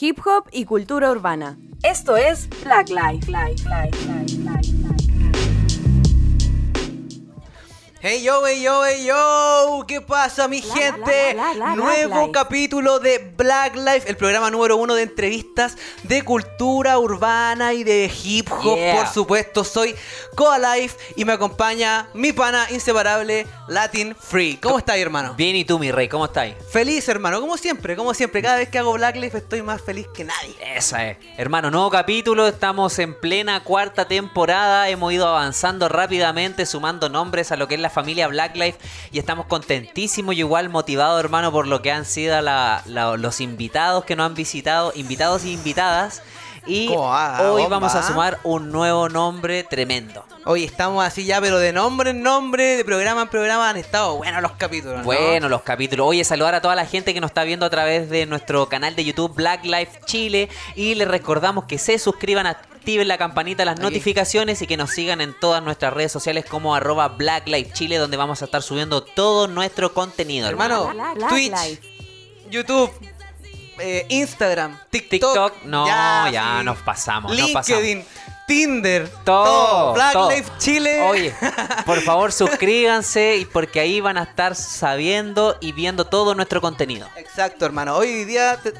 hip hop y cultura urbana. Esto es Black Life. Life, Life. Hey yo, hey yo, hey yo, ¿qué pasa mi La, gente? la, la, Nuevo Black capítulo de Black Life, el programa número uno de entrevistas de cultura urbana y de hip hop, Yeah. por supuesto. Soy Coa Life y me acompaña mi pana inseparable Latin Free. ¿Cómo estás, hermano? Bien, ¿y tú, mi rey? ¿Cómo estáis? Feliz, hermano, como siempre, como siempre. Cada vez que hago Black Life estoy más feliz que nadie. Esa es. Hermano, nuevo capítulo, estamos en plena cuarta temporada, hemos ido avanzando rápidamente, sumando nombres a lo que es la familia Black Life y estamos contentísimos y igual motivados, hermano, por lo que han sido la- la- los invitados que nos han visitado, invitados y invitadas. Y hoy Bomba, vamos a sumar un nuevo nombre tremendo. Hoy estamos así ya, pero de nombre en nombre, de programa en programa han estado buenos los capítulos. ¿no? Bueno, los capítulos. Oye, saludar a toda la gente que nos está viendo a través de nuestro canal de YouTube Black Life Chile. Y les recordamos que se suscriban, activen la campanita, las notificaciones y que nos sigan en todas nuestras redes sociales como arroba Black Life Chile, donde vamos a estar subiendo todo nuestro contenido. Hermano, Black- Black Twitch, Life. YouTube, eh, Instagram, TikTok, TikTok, no, ya sí. nos pasamos, nos LinkedIn, Tinder, Todo, Black todo. Life Chile. Oye, por favor suscríbanse y porque ahí van a estar sabiendo y viendo todo nuestro contenido. Exacto, hermano. Hoy día te-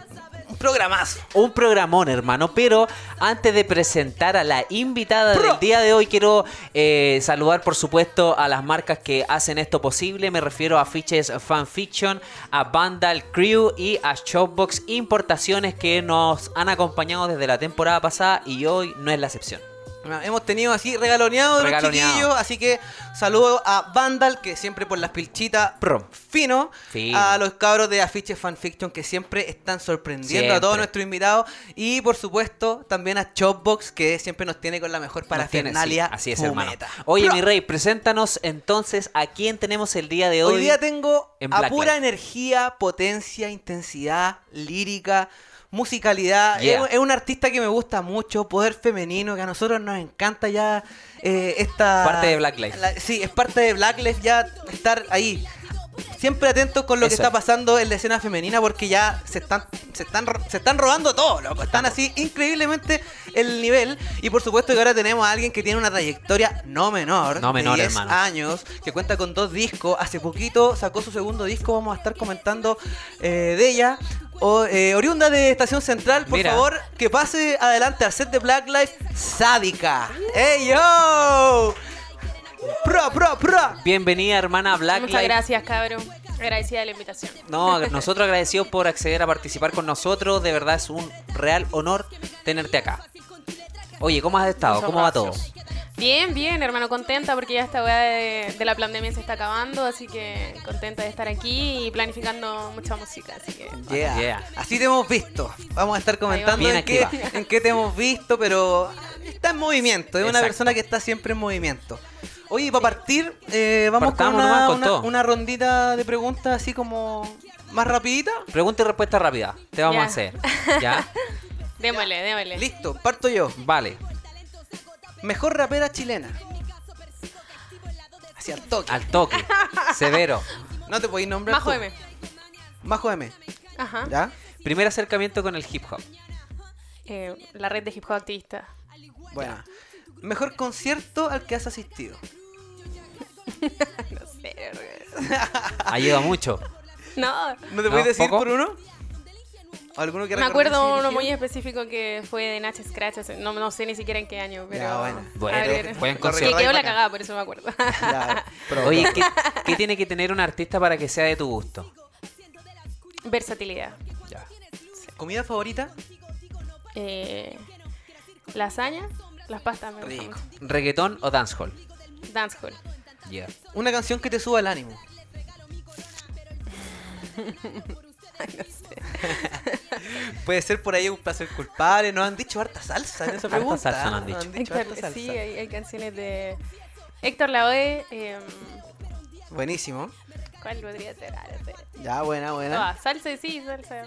programazo. Un programón, hermano. Pero antes de presentar a la invitada del día de hoy, quiero eh, saludar, por supuesto, a las marcas que hacen esto posible. Me refiero a Fiches Fanfiction, a Vandal Crew y a Shopbox Importaciones que nos han acompañado desde la temporada pasada y hoy no es la excepción. Hemos tenido así regaloneados los Regaloneado. chiquillos, así que saludo a Vandal, que siempre por las pilchitas Pro. fino, a los cabros de Afiches Fanfiction que siempre están sorprendiendo a todos nuestros invitados y por supuesto también a Chopbox que siempre nos tiene con la mejor tiene, sí, parafernalia así es, hermano. Oye, Pro. mi rey, preséntanos entonces a quién tenemos el día de hoy. Hoy día tengo en a pura energía, potencia, intensidad, lírica, musicalidad. Yeah. Es, es un artista que me gusta mucho, poder femenino, que a nosotros nos encanta ya eh, esta... Parte de Black Life. la- sí, es parte de Black Life ya estar ahí. Siempre atentos con lo que está es. pasando en la escena femenina porque ya se están, se están, se están robando todo, loco. Están así increíblemente el nivel. Y por supuesto que ahora tenemos a alguien que tiene una trayectoria no menor. No menor, de 10 hermano. años, que cuenta con dos discos. Hace poquito sacó su segundo disco, vamos a estar comentando eh, de ella. O, eh, oriunda de Estación Central, por Mira. favor, que pase adelante al set de Black Life, Sádica. ¡Ey, yo! ¡Pro, pro, pro! Bienvenida, hermana Black Muchas gracias, cabrón. Agradecida de la invitación. No, nosotros agradecidos por acceder a participar con nosotros. De verdad es un real honor tenerte acá. Oye, ¿cómo has estado? ¿Cómo va todo? Bien, bien, hermano, contenta porque ya esta weá de, de la pandemia se está acabando, así que contenta de estar aquí y planificando mucha música, así que... Yeah. Yeah. Así te hemos visto. Vamos a estar comentando en qué, en qué te hemos visto, pero está en movimiento. Es una Exacto. persona que está siempre en movimiento. Oye, para partir, eh, vamos con, Partamos una, nomás con una- todo. una rondita de preguntas así como más rapidita. Pregunta y respuesta rápida. Te vamos Ya. a hacer. ¿Ya? Démosle, démosle. Listo, parto yo. Vale. Mejor rapera chilena. Hacia el toque. Al toque. Severo. No te podéis nombrar. Majo tú. M. Majo M. Ajá. ¿Ya? Primer acercamiento con el hip hop. Eh, la red de hip hop activista. Bueno. Mejor concierto al que has asistido. No sé. Ayuda mucho. No, ¿No te No, puedes decir ¿poco? por uno? ¿O ¿Alguno que me acuerdo uno muy específico que fue de Nach Scratch, no, no sé ni siquiera en qué año, pero... Ya, bueno. Bueno, a ver, buen que quedó la cagada, por eso me acuerdo. Ya, pero- Oye, ¿qué, qué tiene que tener un artista para que sea de tu gusto? Versatilidad. Ya. ¿Comida favorita? Eh, lasaña, las pastas me gustan Rico. mucho. ¿Reggaetón o dancehall? Dancehall. Yeah. Una canción que te suba el ánimo. Puede ser por ahí un placer culpable. Nos han dicho harta salsa en esa Harta pregunta. salsa nos han dicho. dicho Héctor, harta salsa. sí, hay, hay canciones de Héctor Lavoe. Eh, Buenísimo. ¿Cuál podría ser? Ah, no. Ya, buena, buena. Ah, salsa, sí, salsa.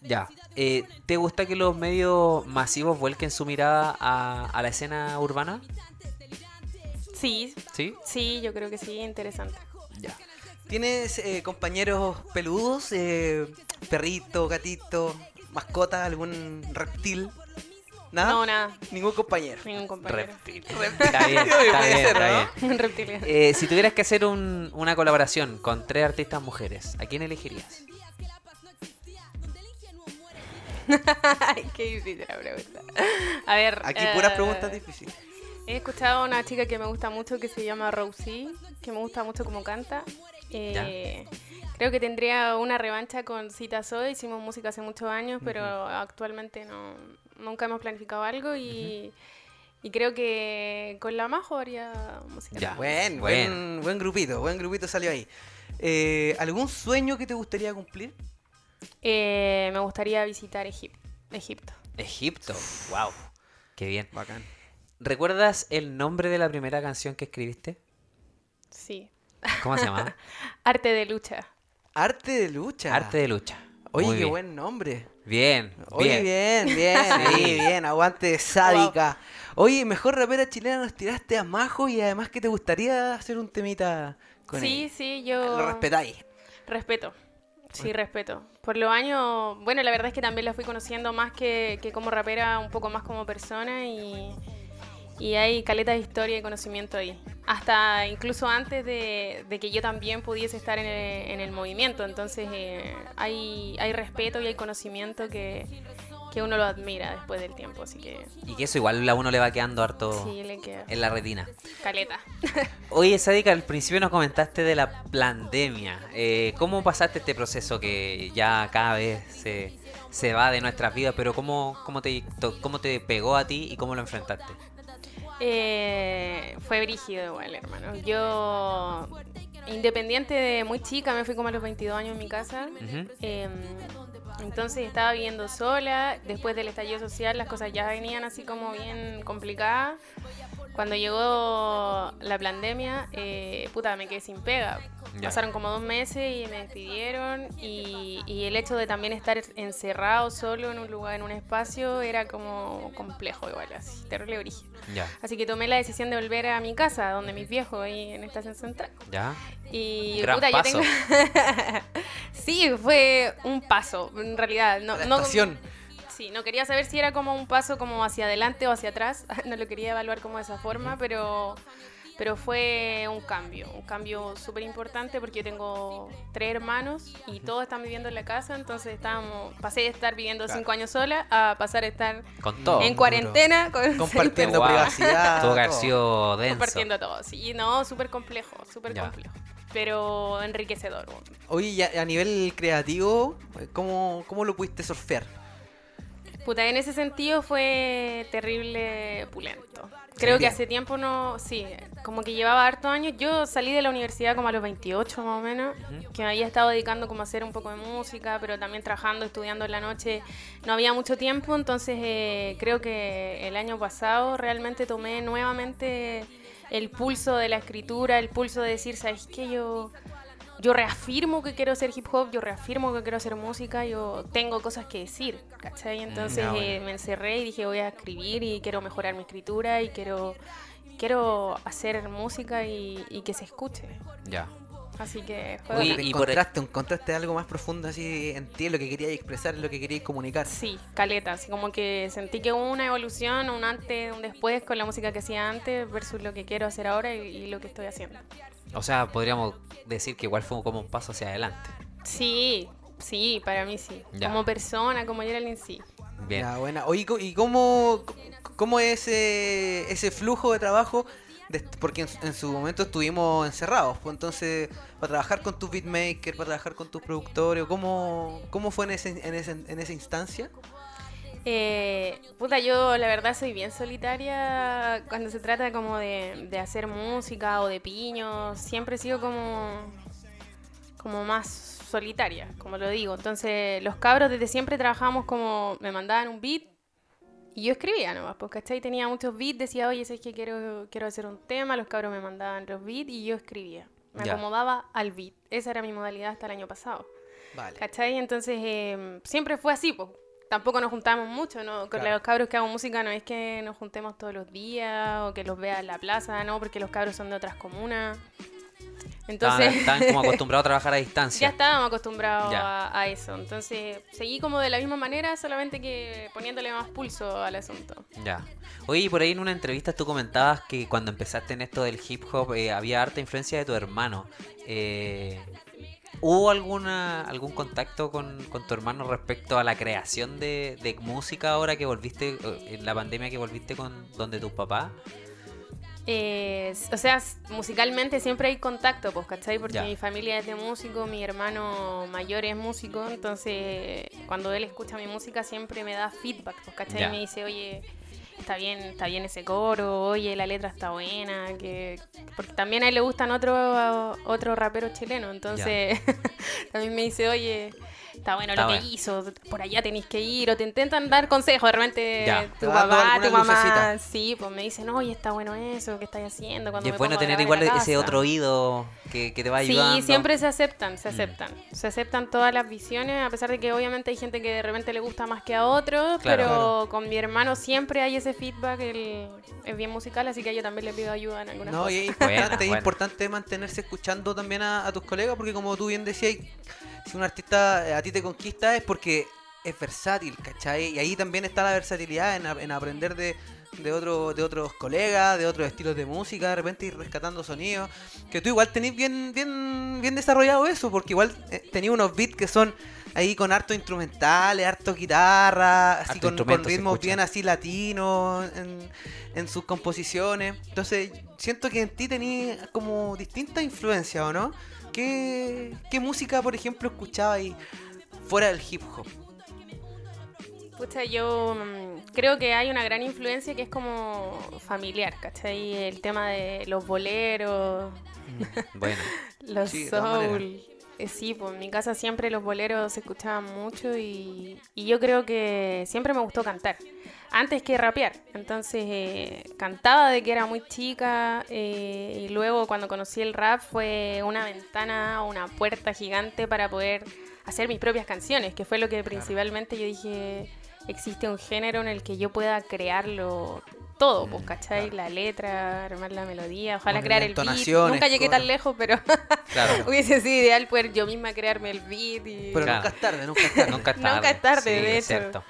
Ya. Eh, ¿Te gusta que los medios masivos vuelquen su mirada a, a la escena urbana? Sí, ¿Sí? sí, yo creo que sí, interesante. Ya. ¿Tienes eh, compañeros peludos? Eh, perrito, gatito, mascota, algún reptil? ¿Nada? No, nada. Ningún compañero. Ningún compañero. Reptil. Está bien, está bien, ser, está ¿no? bien. Eh, si tuvieras que hacer un- una colaboración con tres artistas mujeres, ¿a quién elegirías? Qué difícil la pregunta. A ver. Aquí puras eh, preguntas difíciles. He escuchado a una chica que me gusta mucho que se llama Rosie, que me gusta mucho como canta. Eh, creo que tendría una revancha con Cita Soy. Hicimos música hace muchos años, pero actualmente no, nunca hemos planificado algo y, y creo que con la Majo haría música. Ya. Buen, Bueno. buen, buen grupito, buen grupito salió ahí. Eh, ¿Algún sueño que te gustaría cumplir? Eh, me gustaría visitar Egip- Egipto. Egipto. Wow. Qué bien. Bacán. ¿Recuerdas el nombre de la primera canción que escribiste? Sí. ¿Cómo se llamaba? Arte de lucha. Arte de lucha. Arte de lucha. Oye, Muy qué bien. buen nombre. Bien, Oye, bien. bien, bien, Sí. ahí, bien, aguante sádica. Oye, mejor rapera chilena nos tiraste a Majo y además que te gustaría hacer un temita con Sí, ella. sí, yo... Lo respetáis. Respeto. Sí, respeto. Por los años, bueno, la verdad es que también la fui conociendo más que, que como rapera, un poco más como persona y, y hay caleta de historia y conocimiento ahí. Hasta incluso antes de, de que yo también pudiese estar en el, en el movimiento. Entonces eh, hay, hay respeto y hay conocimiento que, que uno lo admira después del tiempo. Así que Y que eso igual a uno le va quedando harto sí, le queda en la retina. caleta. Oye, Sadika, al principio nos comentaste de la pandemia. Eh, ¿Cómo pasaste este proceso que ya cada vez se, se va de nuestras vidas? Pero ¿cómo, cómo, te, to- ¿cómo te pegó a ti y cómo lo enfrentaste? Eh, fue brígido igual, hermano. Yo, independiente de muy chica, me fui como a los 22 años en mi casa. Eh, entonces estaba viviendo sola. Después del estallido social las cosas ya venían así como bien complicadas. Cuando llegó la pandemia, eh, puta, me quedé sin pega. Ya. Pasaron como dos meses y me despidieron. Y, y el hecho de también estar encerrado solo en un lugar, en un espacio, era como complejo igual, así, terrible brígido. Ya, Así que tomé la decisión de volver a mi casa, donde mis viejos, ahí en Estación Central. ya. Y Gran puta, paso. yo tengo. sí, fue un paso, en realidad. No, no- Adaptación. Sí, no quería saber si era como un paso como hacia adelante o hacia atrás. no lo quería evaluar como de esa forma, pero. Pero fue un cambio, un cambio súper importante porque yo tengo tres hermanos y todos están viviendo en la casa, entonces estábamos, pasé de estar viviendo Claro. cinco años sola a pasar a estar Con todo. en cuarentena con Compartiendo privacidad. Todo. denso. compartiendo todo. Sí, no, súper complejo, súper complejo. Pero enriquecedor. Oye, y a nivel creativo, ¿cómo, ¿cómo lo pudiste surfear? Puta, en ese sentido fue terrible pulento. Creo que hace tiempo no, sí, como que llevaba hartos años. Yo salí de la universidad como a los 28 más o menos, que me había estado dedicando como a hacer un poco de música, pero también trabajando, estudiando en la noche. No había mucho tiempo, entonces eh, creo que el año pasado realmente tomé nuevamente el pulso de la escritura, el pulso de decir, ¿sabes qué? Yo yo reafirmo que quiero hacer hip hop, yo reafirmo que quiero hacer música, yo tengo cosas que decir, ¿cachai? Entonces ya, bueno. eh, me encerré y dije voy a escribir y quiero mejorar mi escritura y quiero, quiero hacer música y, y que se escuche. Ya. Así que bacán. y por- encontraste, encontraste algo más profundo así en ti, lo que querías expresar, lo que querías comunicar. Sí, caleta, así como que sentí que hubo una evolución, un antes, un después con la música que hacía antes versus lo que quiero hacer ahora y, y lo que estoy haciendo. O sea, podríamos decir que igual fue como un paso hacia adelante. Sí, sí, para mí sí. Ya. Como persona, como Geraldine, sí. Bien. Ya, buena. Oye, ¿y cómo, cómo es ese, ese flujo de trabajo? De- porque en, su- en su momento estuvimos encerrados, pues entonces, para trabajar con tus beatmakers, para trabajar con tus productores, ¿cómo, cómo fue en, ese, en, ese- en esa instancia? Eh, puta, yo la verdad soy bien solitaria cuando se trata como de, de hacer música o de piños. Siempre he sido como, como más solitaria, como lo digo. Entonces, los cabros desde siempre trabajamos como me mandaban un beat y yo escribía nomás, pues, ¿cachai? Tenía muchos beats, decía, oye, es que quiero, quiero hacer un tema, los cabros me mandaban los beats y yo escribía. Me Ya. acomodaba al beat. Esa era mi modalidad hasta el año pasado. Vale. ¿Cachai? Entonces eh, siempre fue así, pues. Tampoco nos juntamos mucho, ¿no? Con Claro. los cabros que hago música no es que nos juntemos todos los días o que los vea en la plaza, ¿no? Porque los cabros son de otras comunas. Entonces, Estaban, como acostumbrados a trabajar a ya distancia. estábamos acostumbrados Ya. a, a eso. Entonces, seguí como de la misma manera, solamente que poniéndole más pulso al asunto. Ya. Oye, y por ahí en una entrevista tú comentabas que cuando empezaste en esto del hip hop eh, había harta influencia de tu hermano. Eh, ¿Hubo alguna algún contacto con, con tu hermano respecto a la creación de, de música ahora que volviste, eh, en la pandemia que volviste con donde tus papás? Eh, o sea, musicalmente siempre hay contacto, pues, ¿cachai? Porque Ya. mi familia es de músico, mi hermano mayor es músico, entonces cuando él escucha mi música siempre me da feedback, pues, ¿cachai? Ya. Me dice, oye, está bien, está bien ese coro, oye, la letra está buena, que porque también a él le gustan otros otro raperos chilenos, entonces también me dice, oye, está bueno Está lo bueno. que hizo, por allá tenéis que ir, o te intentan dar consejos, de repente Ya. Tu papá, tu mamá, lucecita. sí, pues me dicen, oye, está bueno eso, ¿qué estás haciendo? Cuando Y es me bueno tener igual ese casa". otro oído que, que te va ayudando. Sí, siempre se aceptan, Mm. se aceptan. Se aceptan todas las visiones, a pesar de que obviamente hay gente que de repente le gusta más que a otros, Claro. pero Claro. con mi hermano siempre hay ese feedback, él es bien musical, así que yo también le pido ayuda en algunas No, cosas. y es importante, es buena. importante mantenerse escuchando también a, a tus colegas, porque como tú bien decías, si un artista eh, a ti te conquista es porque es versátil, ¿cachai? Y ahí también está la versatilidad en, en aprender de, de, otro, de otros colegas, de otros estilos de música, de repente ir rescatando sonidos, que tú igual tenés bien, bien, bien desarrollado eso, porque igual eh, tenías unos beats que son ahí con harto instrumentales, harto guitarra, así Harto con, ritmos bien así latinos en, en sus composiciones. Entonces, siento que en ti tenías como distintas influencias, ¿o no? ¿Qué, qué música, por ejemplo, escuchabas ahí fuera del hip hop? Pucha, yo mm, creo que hay una gran influencia que es como familiar, ¿cachai? El tema de los boleros, Bueno, los Sí, soul. Eh, sí, pues en mi casa siempre los boleros se escuchaban mucho y, y yo creo que siempre me gustó cantar. Antes que rapear. Entonces eh, cantaba de que era muy chica eh, y luego cuando conocí el rap fue una ventana o una puerta gigante para poder hacer mis propias canciones, que fue lo que principalmente yo dije, existe un género en el que yo pueda crearlo todo, pues, ¿cachai? La letra, armar la melodía, ojalá crear el beat. Nunca llegué tan lejos, pero claro. hubiese sido ideal poder yo misma crearme el beat y Pero Claro. nunca es tarde, nunca es tarde. Nunca es tarde. Sí, de es hecho.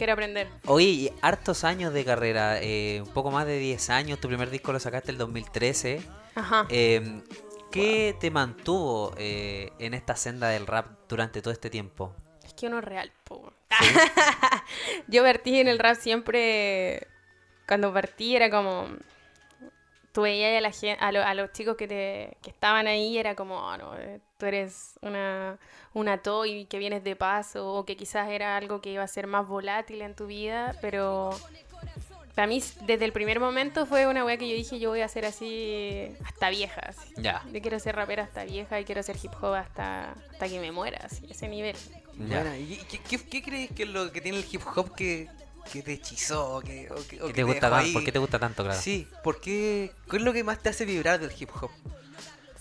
Quiero aprender. Oye, hartos años de carrera, eh, un poco más de 10 años, tu primer disco lo sacaste el 2013. Ajá. Eh, ¿Qué te mantuvo eh, en esta senda del rap durante todo este tiempo? Es que uno es real, po. Yo partí en el rap siempre. Cuando partí era como. Tú veías a, la gen- a, lo- a los chicos que, te, que estaban ahí, era como, "Ah, no, eh, tú eres una, una toy que vienes de paso, o que quizás era algo que iba a ser más volátil en tu vida, pero para mí desde el primer momento fue una wea que yo dije, yo voy a ser así hasta vieja. así. Ya. Yo quiero ser rapera hasta vieja y quiero hacer hip hop hasta, hasta que me muera, así, ese nivel. Ya. Bueno, ¿y qué, qué- qué crees que es lo que tiene el hip hop que, que te hechizó? o que, o que- o ¿Qué que te gusta tan-? ¿Por qué te gusta tanto, claro? Sí, ¿por qué? ¿Qué es lo que más te hace vibrar del hip hop?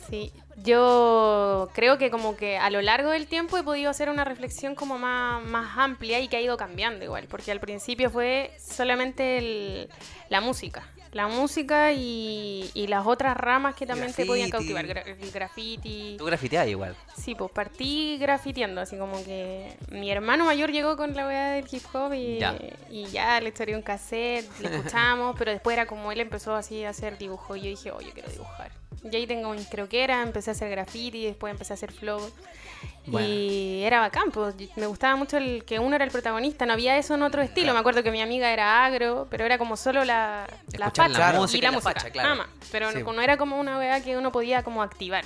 Sí, yo creo que como que a lo largo del tiempo he podido hacer una reflexión como más, más amplia y que ha ido cambiando igual, porque al principio fue solamente el- la música, la música y, y las otras ramas que también te podían Graffiti. cautivar, gra- el graffiti. Tú grafiteas igual. Sí, pues partí grafiteando, así como que mi hermano mayor llegó con la weá del hip hop y Ya. y ya le echó un cassette, le escuchamos, pero después era como él empezó así a hacer dibujo y yo dije, oh, yo quiero dibujar. Y ahí tengo mis croqueras, empecé a hacer graffiti, después empecé a hacer flow. Y era bacán, pues me gustaba mucho el que uno era el protagonista, no había eso en otro estilo. Me acuerdo que mi amiga era agro, pero era como solo la, la facha música y y la la música, facha, claro. nada más. Pero Sí. no, no era como una weá que uno podía como activar.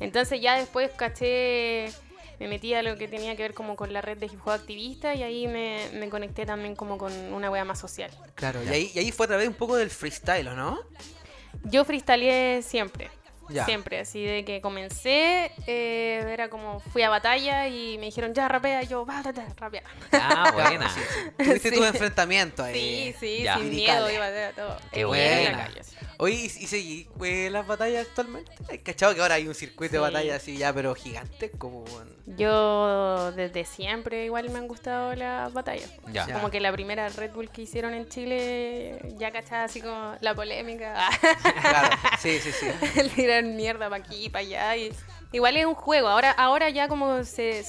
Entonces ya después caché, me metí a lo que tenía que ver como con la red de hip hop activista y ahí me, me conecté también como con una wea más social. Claro, y ahí, y ahí fue a través un poco del freestyle, ¿o no? Yo freestyleé siempre. Ya. Siempre, así de que comencé, eh, era como fui a batalla y me dijeron ya rapea, y yo va, rapea. Ah, buena. Tuviste Sí. tu enfrentamiento ahí. Sí, sí, Ya. sin miedo iba a hacer todo. Qué En buena. la calle, así. Oye, ¿y, y seguí eh, las batallas actualmente? ¿Hay cachado que ahora hay un circuito de Sí. batalla así ya, pero gigante? Como. Yo desde siempre igual me han gustado las batallas. Ya. Ya. Como que la primera Red Bull que hicieron en Chile, ya cachaba así como la polémica, Claro, sí, sí, sí. el tirar mierda para aquí, para allá. Y, igual es un juego. Ahora, ahora ya como se,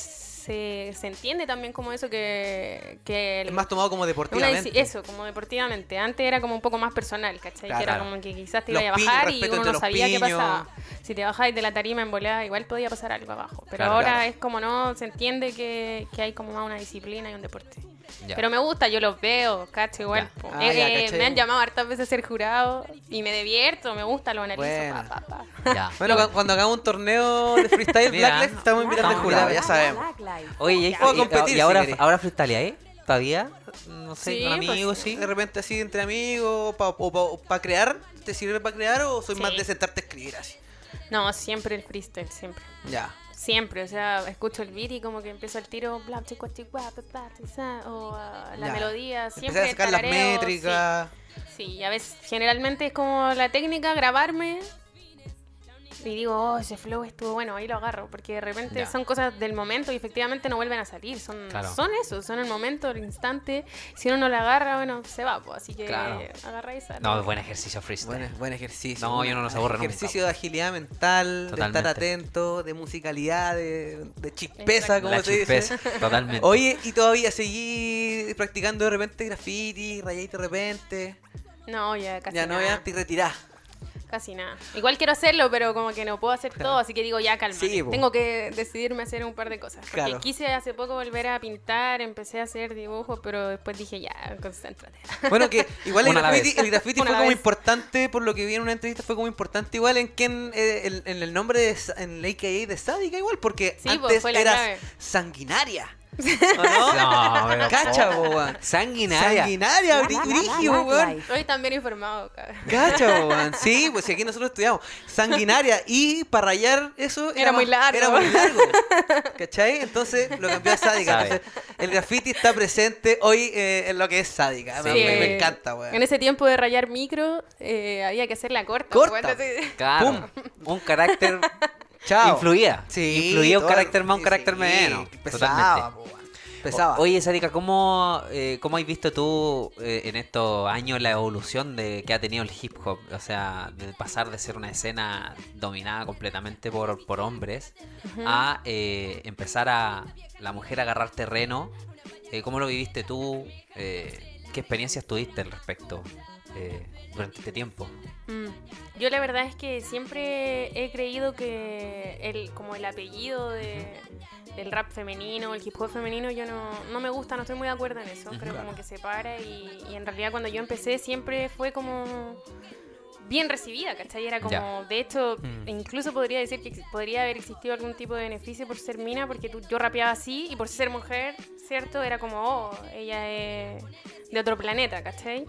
se, se entiende también como eso que, que el- Es más tomado como deportivamente. eso, como deportivamente. Antes era como un poco más personal, ¿cachai? Claro. que era como que quizás te Los iba a piños, bajar y uno no sabía qué piños. pasaba. Si te bajáis de la tarima en volada, igual podía pasar algo abajo. Pero Claro, ahora es como no, se entiende que, que hay como más una disciplina y un deporte. Ya. Pero me gusta, yo los veo, cacho, igual. Ah, Eh, ya, eh, me han llamado hartas veces a ser jurado y me divierto, me gusta, lo analizo. Buena. pa, pa, pa. Ya. Bueno, cu- cuando hagamos un torneo de freestyle. Black Lives, estamos invitando al Estamos jurado, ya sabemos. Lives. Oye, y, Puedo y- competir y ahora, ahora freestyle, ¿eh? ¿Todavía? No sé, Sí, con pues, amigos, sí. De repente así entre amigos, pa- o para crear, ¿te sirve para crear o soy más de sentarte a escribir así? No, siempre el freestyle, siempre. Ya. Siempre, o sea, escucho el beat y como que empiezo el tiro, bla, chico, o ah, la Ya. melodía, Empecé siempre a sacar las sí. métricas. Sí, y a veces, generalmente es como la técnica, grabarme y digo, oh, ese flow estuvo bueno, ahí lo agarro, porque de repente Ya. son cosas del momento y efectivamente no vuelven a salir, son, Claro. son eso, son el momento, el instante, si uno no la agarra, bueno, se va, pues, así que Claro. agarra esa. No, es buen ejercicio freestyle. Buen, buen ejercicio. No, yo no nos aburre nunca, Ejercicio de agilidad mental, de estar atento, de musicalidad, de, de chispeza, como se dice. chispeza, totalmente. Oye, ¿y todavía seguí practicando de repente graffiti, rayáis de repente? No, ya casi ya no, nada. ya te retirás. Casi nada. Igual quiero hacerlo, pero como que no puedo hacer todo, así que digo, ya calma. Sí. Tengo que decidirme a hacer un par de cosas. Porque Claro. quise hace poco volver a pintar, empecé a hacer dibujos, pero después dije, ya, concéntrate. Bueno, que igual el graffiti, el fue como vez. importante, por lo que vi en una entrevista, fue como importante igual en que en, eh, el, en el nombre de, en el AKA de Sádica igual, porque Sí, po, antes fue la eras clave. sanguinaria. ¿O no? Cacha, ¿cómo? po, weón. Sanguinaria. Sanguinaria, Black weón. Estoy también informado, cabrón. Cacha, weón. Sí, pues si aquí nosotros estudiamos. Sanguinaria. Y para rayar eso Era muy más- largo. Era muy largo. ¿Cachai? Entonces lo cambió a sádica. Entonces el graffiti está presente hoy eh, en lo que es sádica. Me, Sí. me- me encanta, weón. En ese tiempo de rayar micro, eh, había que hacerla corta. Corta. entonces- Claro. Un carácter Chao. influía. Sí, influía un carácter más, un carácter sí, menos. Pesaba, Totalmente. po, weón. Pesaba. O- Oye, Sádica, ¿cómo, eh, ¿cómo has visto tú eh, en estos años la evolución de que ha tenido el hip hop? O sea, de pasar de ser una escena dominada completamente por, por hombres a eh, empezar a la mujer a agarrar terreno. Eh, ¿Cómo lo viviste tú? Eh, ¿Qué experiencias tuviste al respecto eh, durante este tiempo? Mm. Yo la verdad es que siempre he creído que el, como el apellido de, del rap femenino, el hip hop femenino, yo no, no me gusta, no estoy muy de acuerdo en eso. Creo como que se para y, y en realidad cuando yo empecé siempre fue como bien recibida, ¿cachai? Era como, Ya. de hecho, Mm. incluso podría decir que podría haber existido algún tipo de beneficio por ser mina, porque tú, yo rapeaba así y por ser mujer, ¿cierto? Era como, oh, ella es de otro planeta, ¿cachai?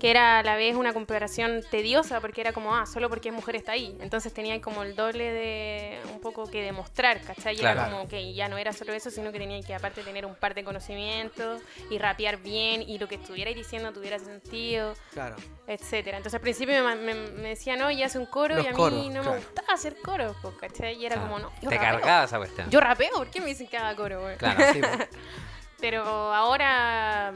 que era a la vez una comparación tediosa porque era como, ah, solo porque es mujer está ahí. Entonces tenía como el doble de un poco que demostrar, ¿cachai? Y era Claro. como que ya no era solo eso, sino que tenía que aparte tener un par de conocimientos y rapear bien y lo que estuvierais diciendo tuviera sentido, Claro. etcétera. Entonces al principio me, me, me decían, no, y hace un coro Los y a mí coros, no claro. me gustaba hacer pues, ¿cachai? Y era Claro. como, no, yo Te rapeo. cargaba esa cuestión. Yo rapeo, ¿por qué me dicen que haga coro? Claro. Sí. Pero ahora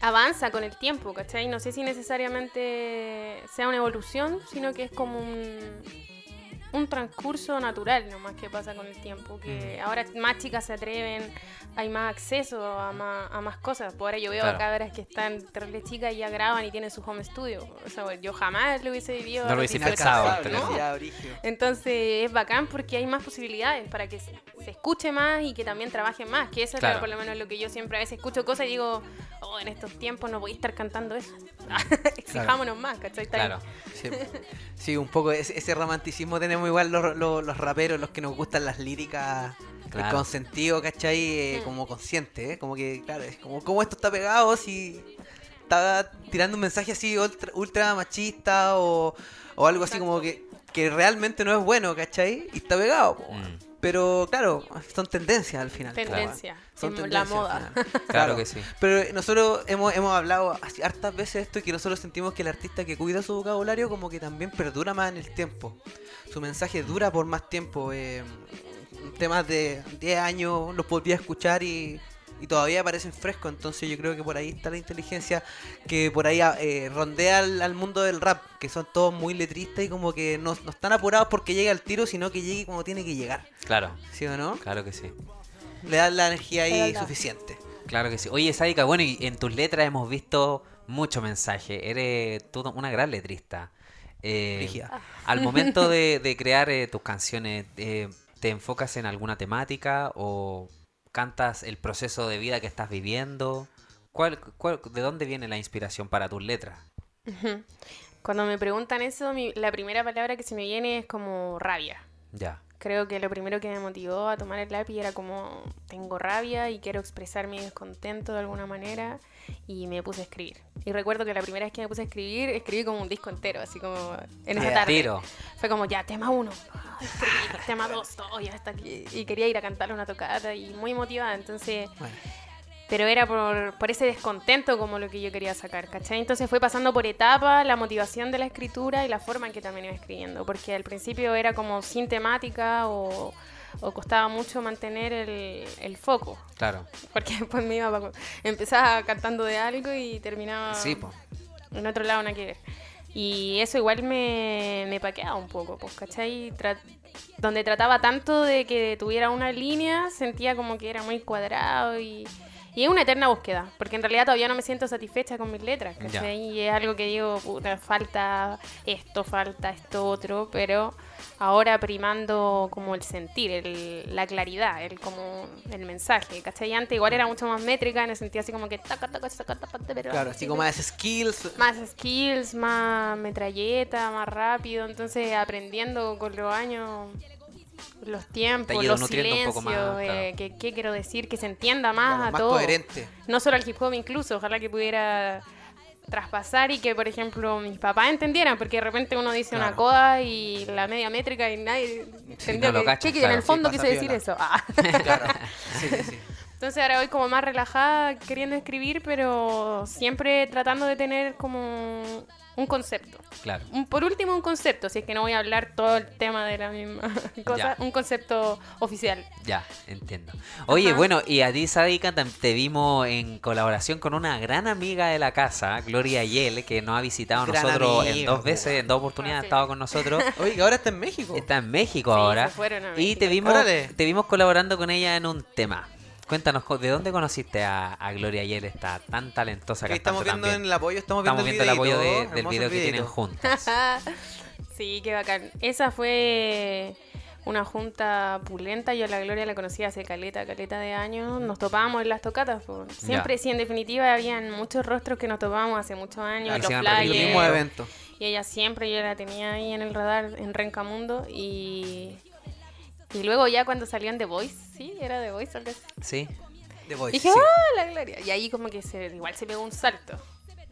avanza con el tiempo, ¿cachai? No sé si necesariamente sea una evolución, sino que es como un, un transcurso natural nomás que pasa con el tiempo. Que ahora más chicas se atreven, hay más acceso a más, a más cosas. Por ahora yo veo Claro. a cabras que están terrible chicas y ya graban y tienen su home studio. O sea, yo jamás lo hubiese vivido. No lo hubiese 18 pensado, ¿no? Entonces es bacán porque hay más posibilidades para que se escuche más y que también trabajen más. Que eso Claro. es por lo menos lo que yo siempre a veces escucho cosas y digo, oh, en estos tiempos no voy a estar cantando eso. Exijámonos más, ¿cachai? Claro. Sí, sí, un poco ese, ese romanticismo tenemos igual los, los, los raperos, los que nos gustan las líricas Claro. con sentido, ¿cachai? Eh, Mm. Como consciente, ¿eh? Como que, claro, es como, como esto está pegado si está tirando un mensaje así ultra, ultra machista o, o algo así como que, que realmente no es bueno, ¿cachai? Y está pegado, po, Mm. Pero claro, son tendencias al final. Tendencia, Son en la tendencias al moda. Claro que sí. Pero nosotros hemos, hemos hablado así hartas veces esto y que nosotros sentimos que el artista que cuida su vocabulario como que también perdura más en el tiempo. Su mensaje dura por más tiempo. Eh, temas de 10 años los volví a escuchar y, y todavía parecen frescos. Entonces yo creo que por ahí está la inteligencia que por ahí eh, rondea al, al mundo del rap, que son todos muy letristas y como que no, no están apurados porque llegue al tiro, sino que llegue como tiene que llegar. Claro, ¿Sí o no? claro que sí. Le dan la energía ahí suficiente. Claro que sí. Oye, Sadika, bueno, y en tus letras hemos visto mucho mensaje. Eres tú una gran letrista. Eh, Brígida. al momento de, de crear eh, tus canciones, eh, ¿te enfocas en alguna temática o cantas el proceso de vida que estás viviendo? ¿Cuál, cuál- de dónde viene la inspiración para tus letras? Cuando me preguntan eso, mi- la primera palabra que se me viene es como rabia. Ya, Creo que lo primero que me motivó a tomar el lápiz era como tengo rabia y quiero expresar mi descontento de alguna manera y me puse a escribir. Y recuerdo que la primera vez que me puse a escribir, escribí como un disco entero, así como en esa tarde. tiro. Fue como ya, tema uno, escribir, tema dos, todo, ya está aquí. Y quería ir a cantarle una tocata y muy motivada, entonces... Bueno. Pero era por, por ese descontento como lo que yo quería sacar, ¿cachai? Entonces fue pasando por etapas la motivación de la escritura y la forma en que también iba escribiendo. Porque al principio era como sin temática o, o costaba mucho mantener el, el foco. claro. Porque después me iba empezaba cantando de algo y terminaba Sí, po. en otro lado nada que. Y eso igual me, me paqueaba un poco, pues, ¿cachai? Tra- donde trataba tanto de que tuviera una línea, sentía como que era muy cuadrado y, y es una eterna búsqueda, porque en realidad todavía no me siento satisfecha con mis letras. ¿cachai? Y es algo que digo, puta, falta esto, falta esto otro, pero ahora primando como el sentir, el- la claridad, el como el mensaje, ¿cachai? Antes igual era mucho más métrica, en el sentido así como que taca, taca, taca, taca, pero Claro, así como más skills. más skills, más metralleta, más rápido. Entonces, aprendiendo con los años, los tiempos, los silencios, más, eh, claro. que- qué quiero decir, que se entienda más claro, a más todo. coherente. No solo al hip hop, incluso. Ojalá que pudiera traspasar y que, por ejemplo, mis papás entendieran, porque de repente uno dice una coda y la media métrica y nadie entendió no lo que- en el sí, fondo pasa quise decir eso. Ah. Claro. Sí, sí, sí. Entonces ahora voy como más relajada queriendo escribir, pero siempre tratando de tener como un concepto. Claro. Un- por último, un concepto, si es que no voy a hablar todo el tema de la misma cosa, Ya. un concepto oficial. Ya, entiendo. Oye, Ajá. bueno, y a ti, Sadika, te vimos en colaboración con una gran amiga de la casa, Gloria Yel, que nos ha visitado a Gran nosotros en dos veces, en dos oportunidades Ah, ha sí. estado con nosotros. Oye, que ahora está en México. Está en México Sí, ahora. se fueron a Y te vimos, Órale. te vimos colaborando con ella en un tema. Cuéntanos, ¿de dónde conociste a, a Gloria Yel, esta tan talentosa Que estamos viendo también? en el apoyo, estamos, Estamos viendo el apoyo de- del video que tienen juntas. sí, qué bacán. Esa fue una junta pulenta. Yo a la Gloria la conocí hace caleta, caleta de años. Nos topábamos en las tocatas. Siempre, Ya. sí, en definitiva, habían muchos rostros que nos topábamos hace muchos años. en los Hacían El Ayer. mismo flyers. evento. Y ella siempre, yo la tenía ahí en el radar en Rencamundo. Y, y luego ya cuando salió en The Voice, sí, era The Voice algo así. Sí. The Voice, Dije, sí. ¡ah, la Gloria! Y ahí como que se, igual se pegó un salto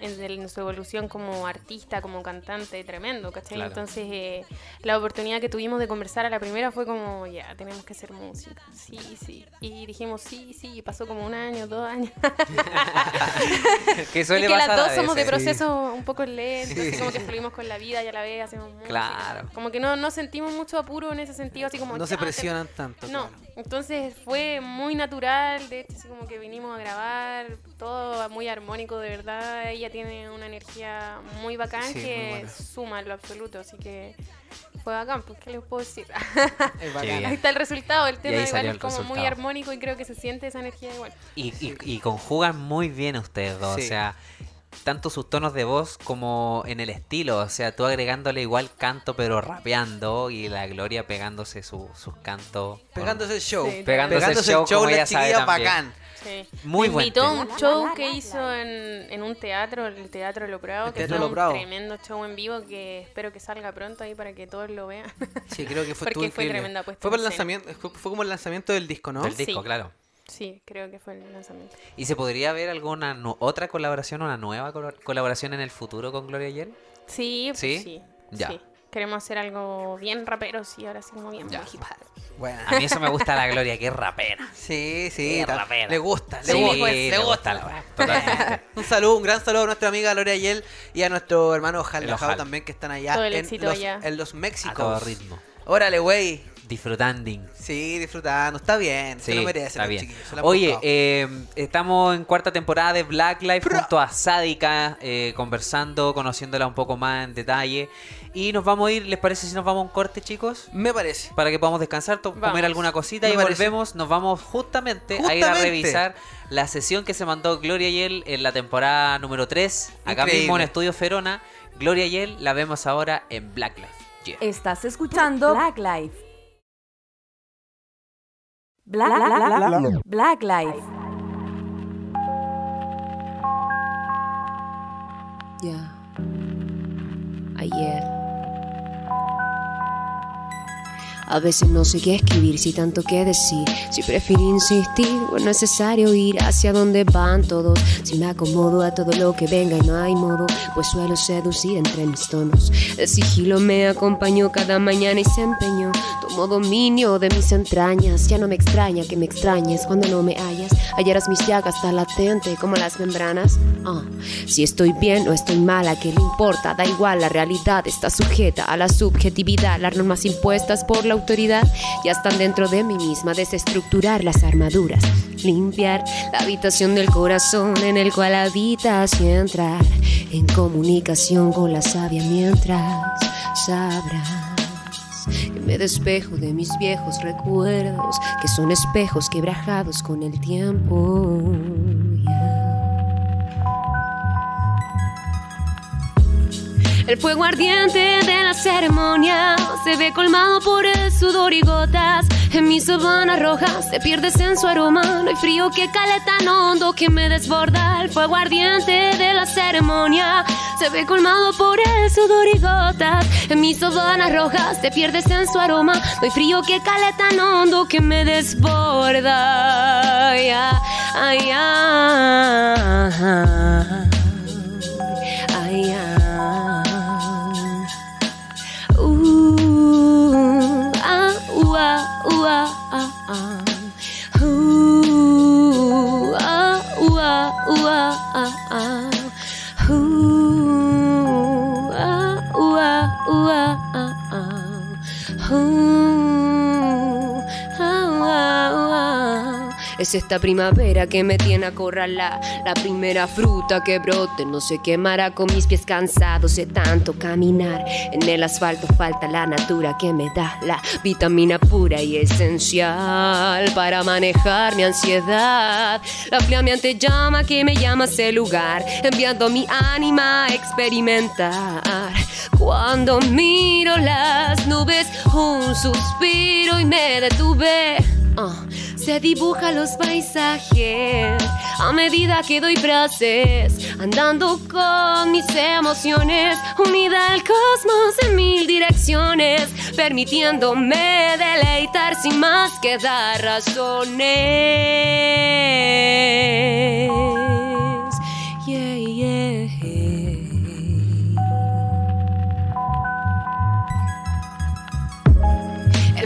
en, su evolución como artista, como cantante, tremendo, ¿cachai? Claro. Entonces eh, la oportunidad que tuvimos de conversar a la primera fue como, ya, tenemos que hacer música. Sí, sí. Y dijimos, sí, sí, y pasó como un año, dos años. que suele que las pasar dos somos de veces. proceso un poco lentos, Sí. así como que fluimos con la vida y a la vez hacemos música. Claro. Como que no, no sentimos mucho apuro en ese sentido, así como... No se "Ya, te- presionan tanto. no, claro. Entonces fue muy natural, de hecho, así como que vinimos a grabar, todo muy armónico, de verdad. Ella tiene una energía muy bacán Sí, muy que suma en lo absoluto, así que fue bacán, pues, ¿qué les puedo decir? Es bacán. Ahí está el resultado, el tema igual es como muy armónico y creo que se siente esa energía igual. Y, y- y conjugan muy bien ustedes dos, Sí. o sea, tanto sus tonos de voz como en el estilo, o sea, tú agregándole igual canto pero rapeando y la Gloria pegándose su- sus cantos. Pegándose el show. Sí, Pegándose el Pegándose show, como la ella sabe chiquilla también. bacán. Sí. Muy Me buen invitó un show que hizo en, en un teatro, el Teatro Lo Bravo, El que Teatro fue Lo un tremendo show en vivo que espero que salga pronto ahí para que todos lo vean. Sí, creo que fue Porque fue increíble. tremenda puesta Fue, por el lanzamiento, fue, fue como el lanzamiento del disco, ¿no? Del disco, Sí. claro. Sí, creo que fue el lanzamiento. ¿Y se podría ver alguna nu- otra colaboración, una nueva colaboración en el futuro con Gloria Yel? Sí, pues ¿Sí? sí. Ya. sí. queremos hacer algo bien rapero, sí, ahora sí como bien Ya. Bueno. A mí eso me gusta la Gloria, que es rapera. Sí, sí, rapera. le gusta, le Sí, gusta, pues, le gusta. la. Un saludo, un gran saludo a nuestra amiga Gloria Yel y a nuestro hermano Ojal. también que están allá Todo el en, éxito los, allá. en los A todo Méxicos. ritmo. Órale, güey. Disfrutando. Sí, disfrutando, está bien, se Sí, lo merece. está bien. se lo Oye, eh, estamos en cuarta temporada de Black Life junto a Sádica, eh, conversando, conociéndola un poco más en detalle. Y nos vamos a ir, ¿les parece si nos vamos a un corte, chicos? me parece. Para que podamos descansar, comer alguna cosita Me y parece. volvemos. Nos vamos justamente, a ir a revisar la sesión que se mandó Gloria Yel en la temporada número 3, acá Increíble. mismo en Estudio Ferona. Gloria Yel la vemos ahora en Black Life. Yeah. Estás escuchando Black Life. Black, Black, Black Life. Ya. Ayer. A veces no sé qué escribir, si tanto que decir. Si prefiero insistir o es necesario ir hacia donde van todos. Si me acomodo a todo lo que venga y no hay modo, pues suelo seducir entre mis tonos. El sigilo me acompañó cada mañana y se empeñó. Tomó dominio de mis entrañas. Ya no me extraña que me extrañes cuando no me hallas. Hallarás mis llagas tan latente como las membranas. Ah, si estoy bien o estoy mala, ¿qué le importa? Da igual, la realidad está sujeta a la subjetividad. Las normas impuestas por la ya están dentro de mí misma. Desestructurar las armaduras, limpiar la habitación del corazón en el cual habitas y entrar en comunicación con la sabia mientras sabrás que me despejo de mis viejos recuerdos, que son espejos quebrajados con el tiempo. El fuego ardiente de la ceremonia se ve colmado por el sudor y gotas. En mi sabana roja se pierde en su aroma. No hay frío que cale tan hondo que me desborda. El fuego ardiente de la ceremonia se ve colmado por el sudor y gotas. En mi sabana roja se pierde en su aroma. No hay frío que cale tan hondo que me desborda. Ay, ay, ay, who Es esta primavera que me tiene acorralada, la primera fruta que brote, no se quemará con mis pies cansados de tanto caminar. En el asfalto falta la natura que me da la vitamina pura y esencial para manejar mi ansiedad. La flameante llama que me llama a ese lugar, enviando mi ánima a experimentar. Cuando miro las nubes, un suspiro y me detuve. Ah, se dibujan los paisajes a medida que doy frases, andando con mis emociones, unida al cosmos en mil direcciones, permitiéndome deleitar sin más que dar razones.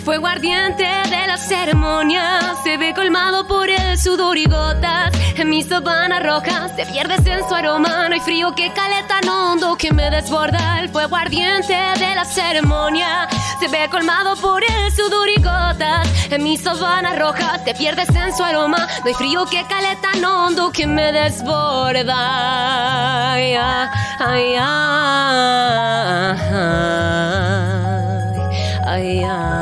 Fuego ardiente de la ceremonia se ve colmado por el sudor y gotas. En mi sabana roja se pierde en su aroma. No hay frío que cale tan hondo que me desborda. El fuego ardiente de la ceremonia se ve colmado por el sudor y gotas. En mi sabana roja te pierdes en su aroma. No hay frío que cale tan hondo que me desborda. Ay, ay, ay, ay, ay,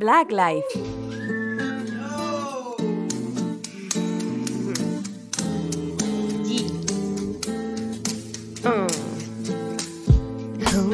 Black, Black Life. Oh, oh,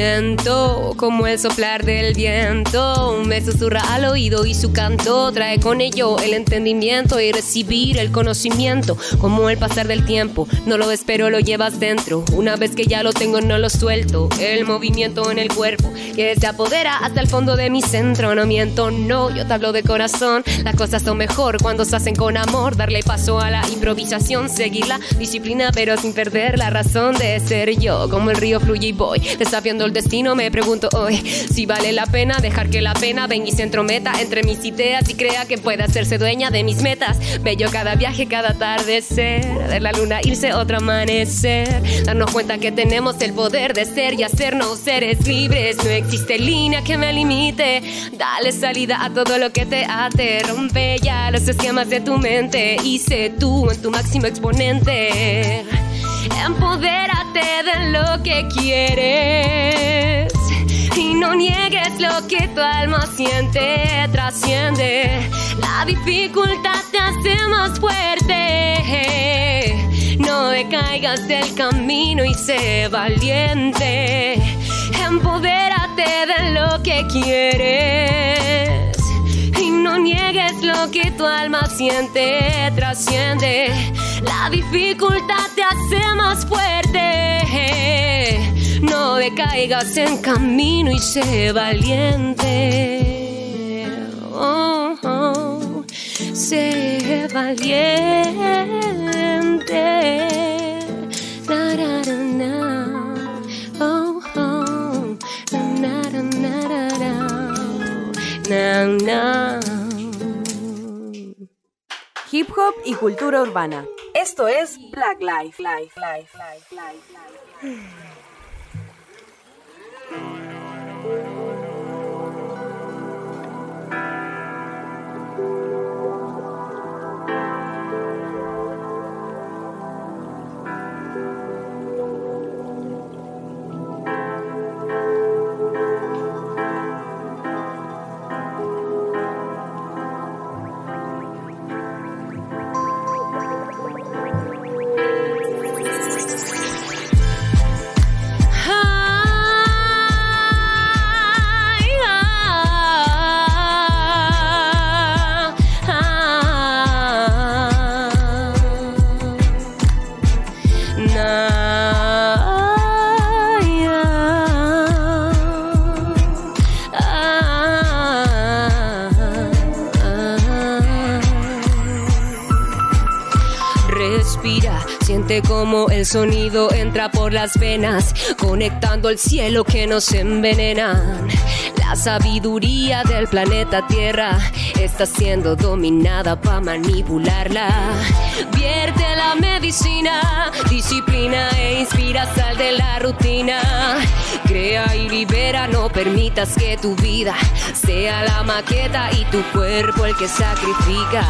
siento como el soplar del viento. Me susurra al oído y su canto trae con ello el entendimiento y recibir el conocimiento. Como el pasar del tiempo, no lo espero, lo llevas dentro. Una vez que ya lo tengo, no lo suelto. El movimiento en el cuerpo que se apodera hasta el fondo de mi centro. No miento, no, yo te hablo de corazón. Las cosas son mejor cuando se hacen con amor. Darle paso a la improvisación, seguir la disciplina, pero sin perder la razón de ser yo. Como el río fluye y voy, desafiando el destino, me pregunto hoy si vale la pena dejar que la pena venga y se entrometa entre mis ideas y crea que pueda hacerse dueña de mis metas. Bello cada viaje, cada atardecer, de la luna irse otro amanecer. Darnos cuenta que tenemos el poder de ser y hacernos seres libres. No existe línea que me limite. Dale salida a todo lo que te ate. Rompe ya los esquemas de tu mente y sé tú en tu máximo exponente. Empodérate de lo que quieres y no niegues lo que tu alma siente, trasciende. La dificultad te hace más fuerte. No decaigas del camino y sé valiente. Empodérate de lo que quieres y no niegues lo que tu alma siente, trasciende. La dificultad te hace más fuerte. No decaigas en camino y sé valiente. Oh, oh, sé valiente. Na, na, na. Oh, oh. Na, na. Na, na. Hip hop y cultura urbana. Esto es Black Life. Life, life, life, life, life. Como el sonido entra por las venas, conectando el cielo que nos envenenan. La sabiduría del planeta Tierra está siendo dominada para manipularla. Vierte la medicina, disciplina e inspira, sal de la rutina. Crea y libera, no permitas que tu vida sea la maqueta y tu cuerpo el que sacrifica.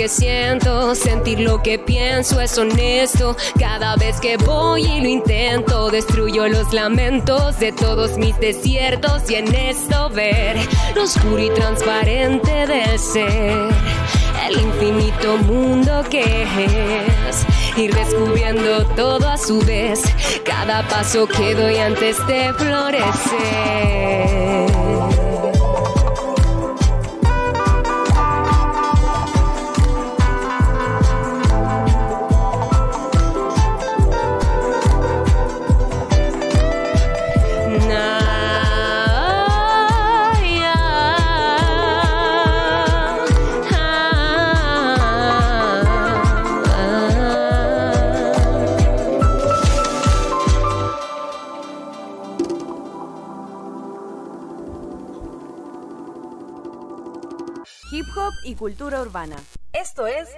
Que siento, sentir lo que pienso es honesto. Cada vez que voy y lo intento, destruyo los lamentos de todos mis desiertos y en esto ver lo oscuro y transparente del ser, el infinito mundo que es. Ir descubriendo todo a su vez, cada paso que doy antes de florecer. Cultura urbana. Esto es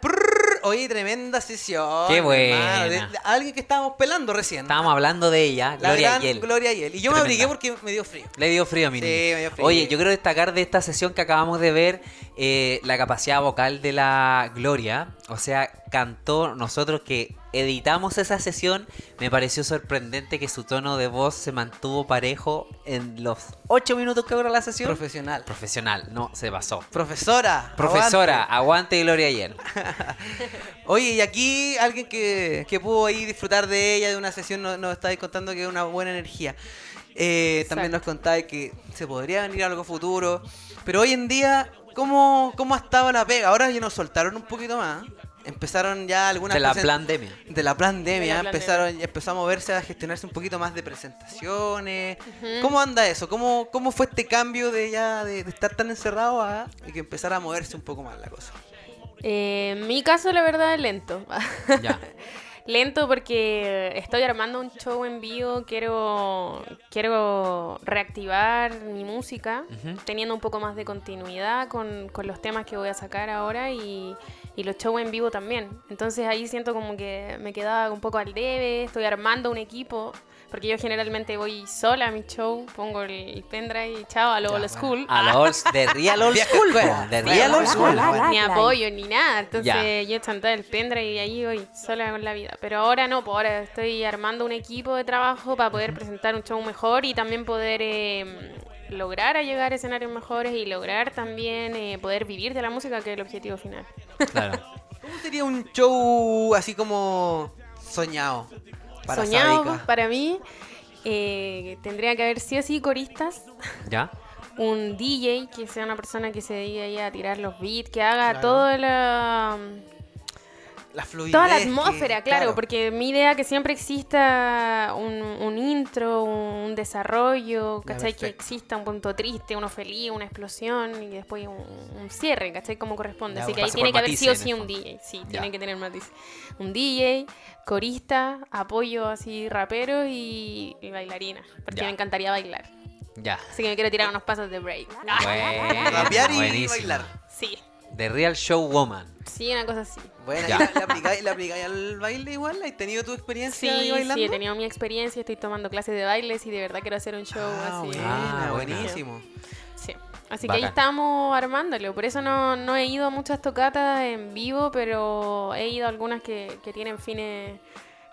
Prrr, oye, tremenda sesión. Qué buena. de- de alguien que estábamos pelando recién. Estábamos hablando de ella, La Gloria gran Yel. Gloria Yel. Y yo me Tremenda. abrigué porque me dio frío. Le dio frío a mi Sí, niño. me dio frío. Oye, yo quiero destacar de esta sesión que acabamos de ver eh, la capacidad vocal de la Gloria. O sea, cantó nosotros que editamos esa sesión. Me pareció sorprendente que su tono de voz se mantuvo parejo en los ocho minutos que dura la sesión. Profesional. Profesional, no, se pasó. Profesora. Profesora, aguante. aguante Gloria Yen. Oye, y aquí alguien que, que pudo ahí disfrutar de ella, de una sesión, nos, nos estáis contando que es una buena energía. Eh, también nos contáis que se podría venir algo futuro. Pero hoy en día, ¿cómo, cómo ha estado la pega? Ahora ya nos soltaron un poquito más. Empezaron ya algunas De la pandemia. de la pandemia, empezaron, empezó a moverse, a gestionarse un poquito más de presentaciones. ¿Cómo anda eso? ¿Cómo, ¿Cómo fue este cambio de ya de, de estar tan encerrado a y que empezara a moverse un poco más la cosa? Eh, en mi caso, la verdad, es lento. Ya. lento porque estoy armando un show en vivo, quiero, quiero reactivar mi música, teniendo un poco más de continuidad con, con los temas que voy a sacar ahora y, y los shows en vivo también. Entonces ahí siento como que me quedaba un poco al debe, estoy armando un equipo. Porque yo generalmente voy sola a mi show, pongo el, pendrive y chao, a lo old school. A old- de Real Old School. De Real Old. School. ni apoyo ni nada. Entonces yo chanté el pendrive y ahí voy sola con la vida. Pero ahora no, pues ahora estoy armando un equipo de trabajo para poder presentar un show mejor y también poder eh, lograr a llegar a escenarios mejores y lograr también eh, poder vivir de la música, que es el objetivo final. Claro. ¿Cómo sería un show así como soñado? Para Soñado Sádica? para mí, eh, tendría que haber sí o sí coristas. ¿Ya? un DJ que sea una persona que se dedique ahí a tirar los beats, que haga Claro. toda la La fluidez. toda la que- atmósfera, claro, porque mi idea es que siempre exista un, un intro, un desarrollo, ¿cachai? Que exista un punto triste, uno feliz, una explosión y después un, un cierre, ¿cachai? Como corresponde. Ya, Así que ahí tiene que haber sí o sí un. DJ, sí, Ya. tiene que tener matices. Un DJ, corista, apoyo así rapero y, y bailarina, porque Ya. me encantaría bailar. Ya. Así que me quiero tirar unos pasos de break. Bueno, Rapear y buenísimo. bailar. Sí, The Real Show Woman. sí, una cosa así. Bueno, Ya. ¿y la, aplicáis, la aplicáis al baile igual? ¿Has tenido tu experiencia Sí, bailando? sí, he tenido mi experiencia, estoy tomando clases de bailes y de verdad quiero hacer un show Ah, así. buena, Ah, buenísimo. Sí. Así que ahí estamos armándolo. Por eso no, no he ido a muchas tocatas en vivo, pero he ido a algunas que, que tienen fines,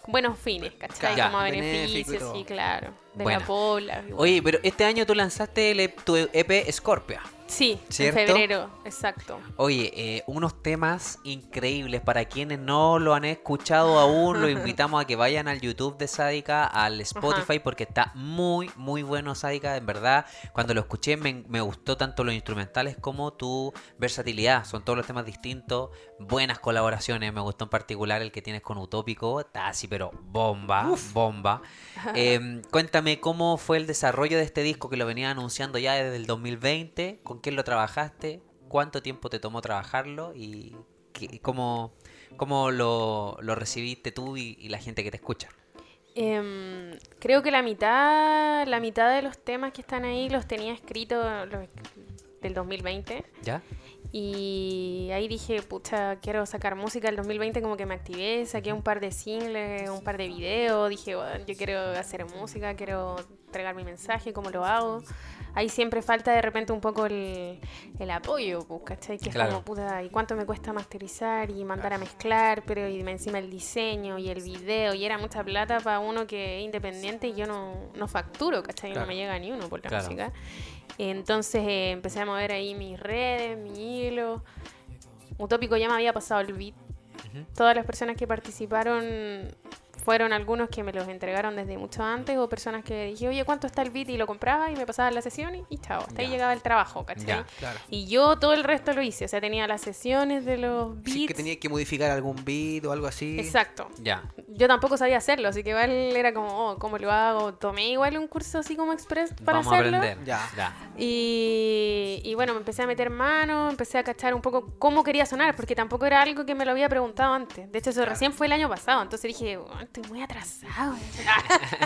buenos fines, ¿cachai? Ya, Como beneficios, sí, claro. De Buena. la pobla. igual. Oye, pero este año tú lanzaste el EP tu EP Scorpia. Sí, ¿cierto? en febrero, exacto. Oye, eh, unos temas increíbles. Para quienes no lo han escuchado aún, los invitamos a que vayan al YouTube de Sádica, al Spotify, porque está muy, muy bueno Sádica. En verdad, cuando lo escuché me, me gustó tanto los instrumentales como tu versatilidad. Son todos los temas distintos, buenas colaboraciones. Me gustó en particular el que tienes con Utópico. Está así, pero bomba, bomba. Eh, cuéntame cómo fue el desarrollo de este disco que lo venía anunciando ya desde el 2020. ¿Con quién lo trabajaste? ¿Cuánto tiempo te tomó trabajarlo? ¿Y qué- cómo, cómo lo, lo recibiste tú y, y la gente que te escucha? Em, creo que la mitad, la mitad de los temas que están ahí los tenía escritos los- del 2020. ¿Ya? Y ahí dije, pucha, quiero sacar música. El 2020 como que me activé, saqué un par de singles, un par de videos. Dije, bueno, yo quiero hacer música, quiero entregar mi mensaje, cómo lo hago. Ahí siempre falta de repente un poco el, el apoyo, pues, ¿cachai? Que Claro. es como, puta, ¿y cuánto me cuesta masterizar y mandar a mezclar? Pero y encima el diseño y el video. Y era mucha plata para uno que es independiente y yo no, no facturo, ¿cachai? Claro. No me llega ni uno por la Claro. música. Entonces eh, empecé a mover ahí mis redes, mi hilo. Utópico ya me había pasado el beat. Todas las personas que participaron fueron algunos que me los entregaron desde mucho antes o personas que dije, oye, ¿cuánto está el beat? Y lo compraba y me pasaban la sesión y, y chao. Hasta ahí Ya. llegaba el trabajo, ¿cachai? Ya, claro. Y yo todo el resto lo hice. O sea, tenía las sesiones de los beats. Sí, que tenía que modificar algún beat o algo así. Exacto. Ya. yo tampoco sabía hacerlo, así que igual era como, oh, ¿cómo lo hago? Tomé igual un curso así como express para Vamos a hacerlo. aprender. Ya. Y, y bueno, me empecé a meter mano, empecé a cachar un poco cómo quería sonar, porque tampoco era algo que me lo había preguntado antes. De hecho, eso recién fue el año pasado, entonces dije, "Oh, estoy muy atrasado.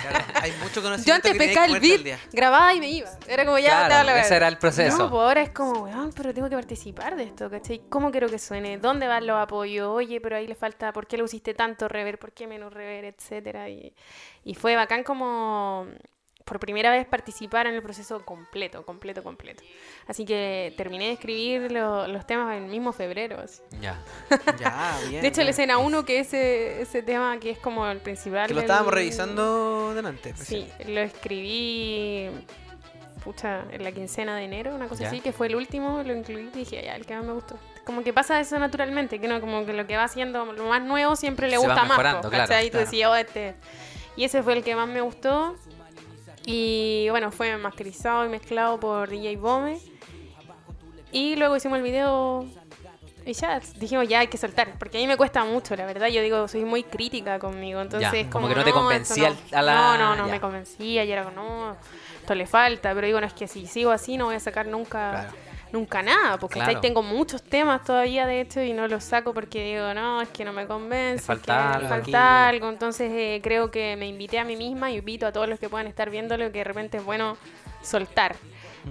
Claro, hay mucho conocimiento Yo antes que pescaba el beat, grababa y me iba. Era como ya, Claro, hablo, ese era el proceso. No, pues ahora es como, weón, pero tengo que participar de esto, ¿cachai? ¿Cómo quiero que suene? ¿Dónde van los apoyos? Oye, pero ahí le falta, ¿por qué le usiste tanto rever? ¿Por qué menos rever? Etcétera. Y, y fue bacán como por primera vez participar en el proceso completo, completo, completo. Así que terminé de escribir lo- los temas en el mismo febrero. así. Ya. Ya, bien. De hecho, la bien. escena 1, que ese, ese tema que es como el principal. Que lo del- estábamos revisando delante. Sí, lo escribí pucha, en la quincena de enero, una cosa Ya. así, que fue el último, lo incluí y dije, ya, el que más me gustó. Como que pasa eso naturalmente, que no, como que lo que va haciendo lo más nuevo siempre le Se gusta más, claro, ¿cachai? Y tú claro. decías, oh, este. Y ese fue el que más me gustó. Y bueno, fue masterizado y mezclado por DJ Bome. Y luego hicimos el video y ya dijimos, ya hay que soltar. Porque a mí me cuesta mucho, la verdad. Yo digo, soy muy crítica conmigo. Entonces, como como, que no te esto convencía no. a la- No, no, no ya. me convencía. Y era como, no, esto le falta. Pero digo, no es que si sigo así no voy a sacar nunca. Claro. Nunca nada, porque Claro. ahí tengo muchos temas todavía, de hecho, y no los saco porque digo, no, es que no me convence, falta es que falta algo. Entonces eh, creo que me invité a mí misma y invito a todos los que puedan estar viéndolo que de repente es bueno soltar.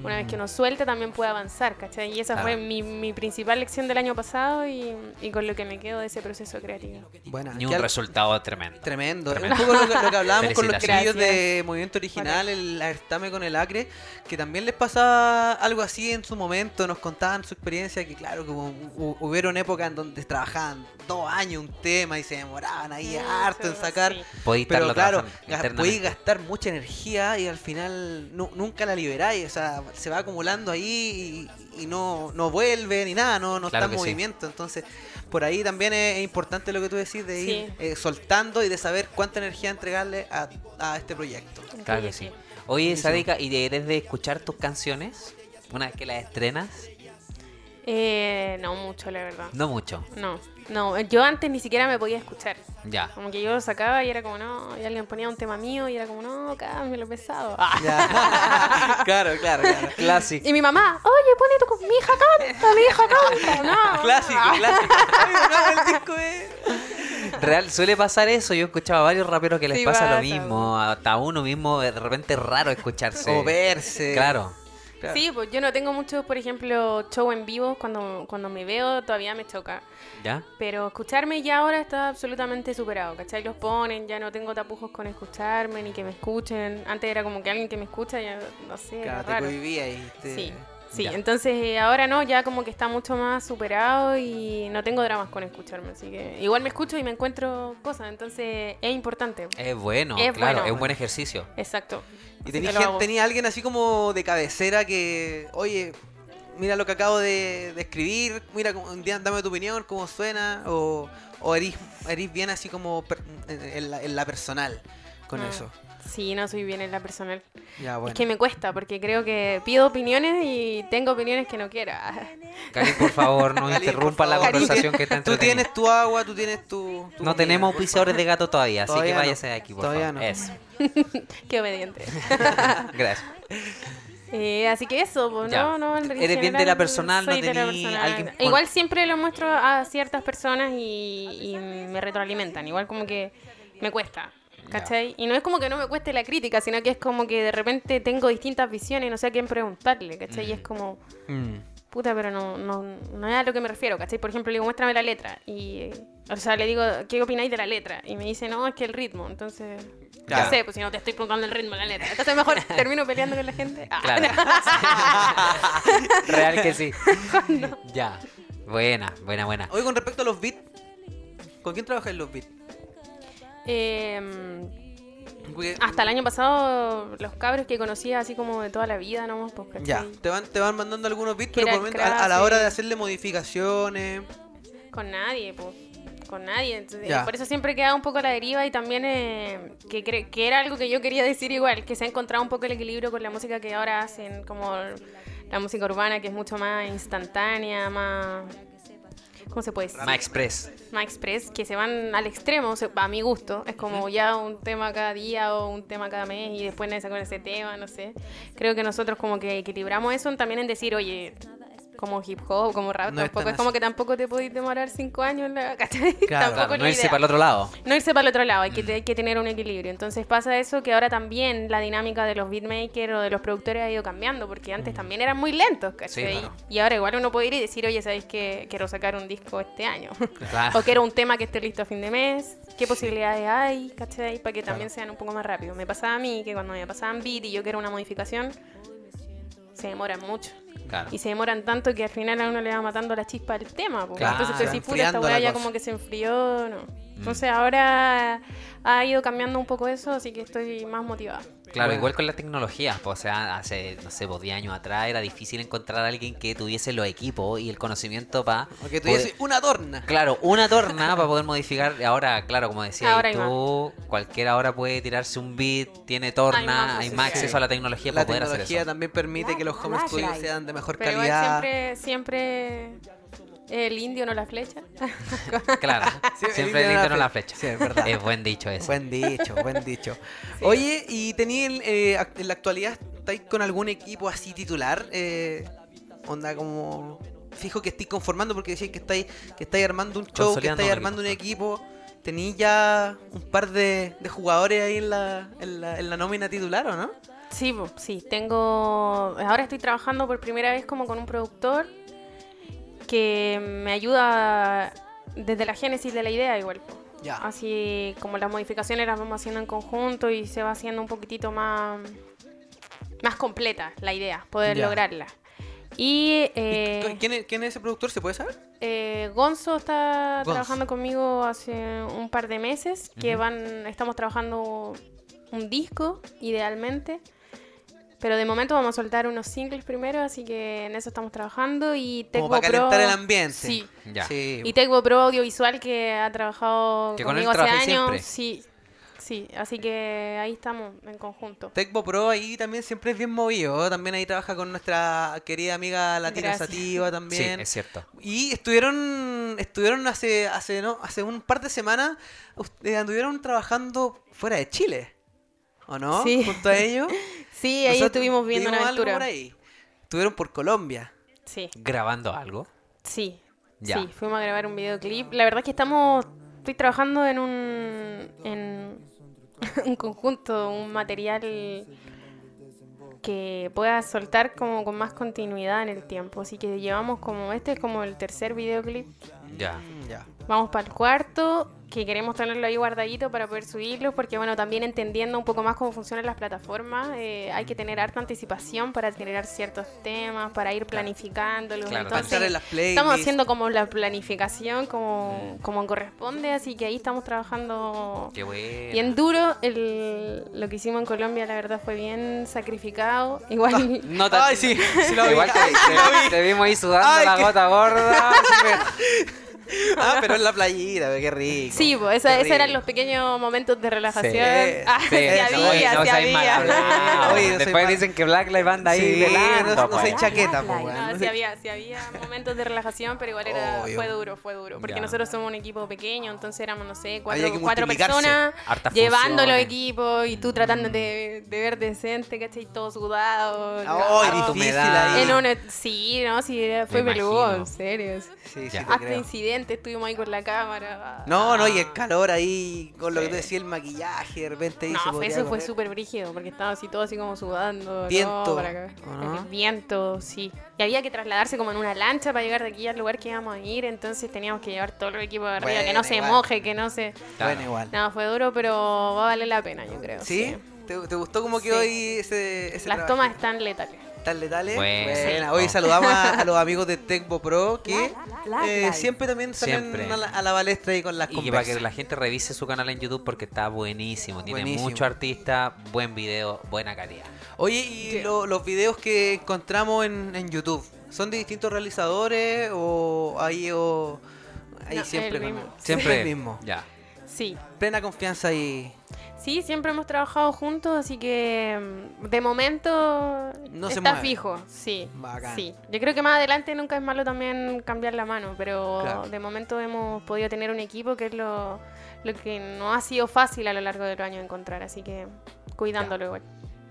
Una vez que uno suelta también puede avanzar, ¿cachai? Y esa Claro. fue mi, mi principal lección del año pasado y, y con lo que me quedo de ese proceso creativo. Ni ¿qué un al- resultado tremendo. Tremendo. Tremendo. Un poco lo que, lo que hablábamos con los chiquillos de Movimiento Original, el Aertame con el Acre, que también les pasaba algo así en su momento, nos contaban su experiencia, que claro, que hubo- hu- hubieron épocas en donde trabajaban dos años un tema y se demoraban ahí harto en sacar. sí. Pero claro, podéis gastar mucha energía y al final nu- nunca la liberáis, o sea, se va acumulando ahí y, y no, no vuelve ni nada, no, no Claro está en sí. movimiento. Entonces, por ahí también es, es importante lo que tú decís de ir Sí. eh, soltando y de saber cuánta energía entregarle a, a este proyecto. Claro que Sí. Oye. Sadika, ¿y eres de escuchar tus canciones? Una vez que las estrenas, Eh, no mucho, la verdad. no mucho. No, no, yo antes ni siquiera me podía escuchar. Ya. Como que yo lo sacaba y era como, no, y alguien ponía un tema mío y era como, no, cámbialo pesado. Ah. Ya. claro, claro, claro. Clásico. Y mi mamá, oye, pone tu, mi hija canta, mi hija canta. No, Clásico, Ah. clásico. Ay, no, el disco es- Real, suele pasar eso. Yo he escuchado a varios raperos que les Sí, pasa lo mismo. Hasta uno mismo, de repente es raro escucharse. O verse. Claro. Claro. Sí, pues yo no tengo mucho, por ejemplo, show en vivo. Cuando, cuando me veo todavía me choca. ¿Ya? Pero escucharme ya ahora está absolutamente superado, ¿cachai? Los ponen, ya no tengo tapujos con escucharme ni que me escuchen. Antes era como que alguien que me escucha, ya no sé, Claro, te raro. cohibía y te... Sí, sí. Ya. Entonces eh, ahora no, ya como que está mucho más superado y no tengo dramas con escucharme. Así que igual me escucho y me encuentro cosas. Entonces es importante. Es bueno, Es claro. bueno. Es un buen ejercicio. Exacto. Y tenía, gente- tenía alguien así como de cabecera que, oye, mira lo que acabo de, de escribir, mira, cómo- un día dame tu opinión, cómo suena, o, o erís bien así como per- en, en la, en la personal con Ah, eso. Sí, no soy bien en la personal. Ya, bueno. Es que me cuesta porque creo que pido opiniones y tengo opiniones que no quiero. Cali, por favor, no Cali, interrumpa la favor. conversación que está Tú tienes tu agua, tú tienes tu... tu No comida, tenemos auspiciadores de gato todavía, así que no. váyase de aquí, por Todavía favor. no. Eso. Qué obediente. Gracias. Eh, así que eso, pues, Ya. no, no. en Eres bien de la personal, no de la tení personal. alguien con- Igual siempre lo muestro a ciertas personas y, y me retroalimentan. Igual como que me cuesta. ¿Cachai? Y no es como que no me cueste la crítica, sino que es como que de repente tengo distintas visiones y no sé a quién preguntarle, ¿cachai? Y es como, Mm. puta, pero no, no, no es a lo que me refiero, ¿cachai? Por ejemplo, le digo, muéstrame la letra. Y, eh, o sea, le digo, ¿qué opináis de la letra? Y me dice, no, es que el ritmo. Entonces, Claro. no sé, pues si no te estoy preguntando el ritmo de la letra. Entonces mejor termino peleando con la gente. Ah, Claro. Real que sí. Ya. Buena, buena, buena. Oye, con respecto a los beats, ¿con quién trabajas en los beats? Em, Porque- hasta el año pasado, los cabros que conocía así como de toda la vida, nomás, pues, ¿cachai? Ya, te van, te van mandando algunos Que pero era por el momento, a, a la hora de hacerle modificaciones. Con nadie, pues. Con nadie. Entonces, Ya. por eso siempre queda un poco a la deriva y también eh, que, que era algo que yo quería decir igual, que se ha encontrado un poco el equilibrio con la música que ahora hacen, como la música urbana, que es mucho más instantánea, más ¿cómo se puede decir? Ma Express. Express, que se van al extremo, o sea, a mi gusto. Es como ya un tema cada día o un tema cada mes y después nadie saca ese tema, no sé. Creo que nosotros como que equilibramos eso también en decir, oye, como hip hop, como rap, No es tampoco tan es como que tampoco te podéis demorar cinco años en la ¿cachai? Claro, tampoco Claro, es no irse idea. para el otro lado. No irse para el otro lado, hay que, hay que tener un equilibrio. Entonces pasa eso que ahora también la dinámica de los beatmakers o de los productores ha ido cambiando, porque antes también eran muy lentos, ¿cachai? claro. Y ahora igual uno puede ir y decir, oye, ¿sabéis que quiero sacar un disco este año? O quiero un tema que esté listo a fin de mes. ¿Qué posibilidades hay, cachai? Para que también sean un poco más rápidos. Me pasaba a mí que cuando me pasaban beat y yo quiero una modificación, se demoran mucho. Claro. Y se demoran tanto que al final a uno le va matando la chispa del tema. po. Claro. Entonces decís, puta, esta weá ya como que se enfrió. No. Mm. Entonces ahora ha ido cambiando un poco eso, así que estoy más motivada. Claro, Bueno. igual con la tecnología, pues, o sea, hace, no sé, pues, 10 años atrás era difícil encontrar a alguien que tuviese los equipos y el conocimiento para... Porque tú dices una torna. Claro, una torna para poder modificar. Ahora, claro, como decía Ahora tú, cualquiera ahora puede tirarse un beat, tiene torna, Hay más hay más posibilidades. acceso a la tecnología La para poder hacer tecnología eso. también permite que los home studios sean de mejor Pero calidad. siempre, siempre el indio no la flecha. Claro, Sí, siempre el indio no indio la no la flecha. Sí, es verdad. Es buen dicho eso. Buen dicho, buen dicho. Oye, ¿y tenía el, eh, en la actualidad estáis con algún equipo así titular? Eh, onda como fijo que estáis conformando porque decís que estáis que estáis armando un show, que estáis un armando un equipo. equipo. ¿Tenéis ya un par de, de jugadores ahí en la, en, la, en la nómina titular o no? Sí, sí, tengo... Ahora estoy trabajando por primera vez como con un productor que me ayuda desde la génesis de la idea igual. Ya. Así como las modificaciones las vamos haciendo en conjunto y se va haciendo un poquitito más, más completa la idea, poder Ya. lograrla. Y, ¿Y eh, ¿Quién, es, quién es ese productor? ¿Se puede saber? eh, Gonzo está Gonzo. trabajando conmigo hace un par de meses, que van, estamos trabajando un disco, idealmente. Pero de momento vamos a soltar unos singles primero, así que en eso estamos trabajando. Y Tecbo Como para Pro, calentar el ambiente. Sí. Ya. Sí. Y Tecbo Pro Audiovisual, que ha trabajado Que con él conmigo hace trabajé años. siempre. Sí, sí. Así que ahí estamos en conjunto. Tecbo Pro ahí también siempre es bien movido. También ahí trabaja con nuestra querida amiga Latina Gracias. Sativa Sí, también. es cierto. Y estuvieron estuvieron hace hace no hace un par de semanas ustedes anduvieron trabajando fuera de Chile. ¿O no? Sí. Junto a ellos. Sí, ahí Nosotros estuvimos viendo una algo aventura. por ahí. Estuvieron por Colombia. Sí. ¿Grabando algo? Sí, Ya. sí, fuimos a grabar un videoclip. La verdad es que estamos, estoy trabajando en un, en un conjunto, un material que pueda soltar como con más continuidad en el tiempo. Así que llevamos como, este es como el tercer videoclip. Ya. Ya. Vamos para el cuarto, que queremos tenerlo ahí guardadito para poder subirlo, porque bueno, también entendiendo un poco más cómo funcionan las plataformas, eh, hay que tener harta anticipación para generar ciertos temas, para ir planificándolos. Claro, Entonces, en las. Estamos haciendo como la planificación como, como corresponde, así que ahí estamos trabajando Qué bueno. bien duro. El, lo que hicimos en Colombia, la verdad, fue bien sacrificado. Igual, No tan- Ay, sí, sí lo vi. Igual te, te- te vimos ahí sudando Ay, la qué- gota gorda. Ah, pero en la playita, qué rico. sí, pues esa- Qué esos eran los pequeños momentos de relajación. Sí, Ah, sí, sí, no, había, oye, sí no había. Oye, no Después mal- dicen que Black Lives anda ahí Sí, velando, no, no pues. soy chaqueta, po, No, weón. sí había, sí había momentos de relajación, pero igual era, Obvio. fue duro, fue duro. Porque Ya. nosotros somos un equipo pequeño, entonces éramos, no sé, cuatro, cuatro personas llevando los funciones. equipos y tú tratando de, de ver decente, ¿cachai? Todo sudado. Ay, Harta difícil ahí. En una- sí, no, sí, era- fue peludo, en serio. Sí, sí, Hasta creo. Incidentes, estuvimos ahí con la cámara. No, no, y el calor ahí, con lo que te decía el maquillaje, de repente ahí No, se eso fue súper brígido, porque estaba así todo así como sudando. Viento, no, para acá. viento, sí. Y había que trasladarse como en una lancha para llegar de aquí al lugar que íbamos a ir, entonces teníamos que llevar todo el equipo de arriba, que no se igual. moje, que no se... Claro. Bueno, igual. No, fue duro, pero va a valer la pena, yo creo. ¿Sí? ¿Te, te gustó cómo quedó Sí. ahí ese, ese Las trabajo? tomas están letales. ¿Tan letales? Bueno. Buena. Hoy saludamos a, a los amigos de Tecbo Pro que la, eh, la. siempre también salen Siempre. A, la, a la balestra ahí con las Y para que la gente revise su canal en YouTube porque está buenísimo. Tiene Buenísimo. mucho artista, buen video, buena calidad. Oye, ¿y lo- los videos que encontramos en, en YouTube son de distintos realizadores o ahí o ahí No, siempre el mismo. siempre el mismo? Ya. Sí. Plena confianza ahí. Sí, siempre hemos trabajado juntos, así que mm, de momento No se está mueve. fijo, sí. Bacán. Sí, yo creo que más adelante nunca es malo también cambiar la mano, pero Claro. de momento hemos podido tener un equipo que es lo, lo que no ha sido fácil a lo largo del año encontrar, así que cuidándolo igual.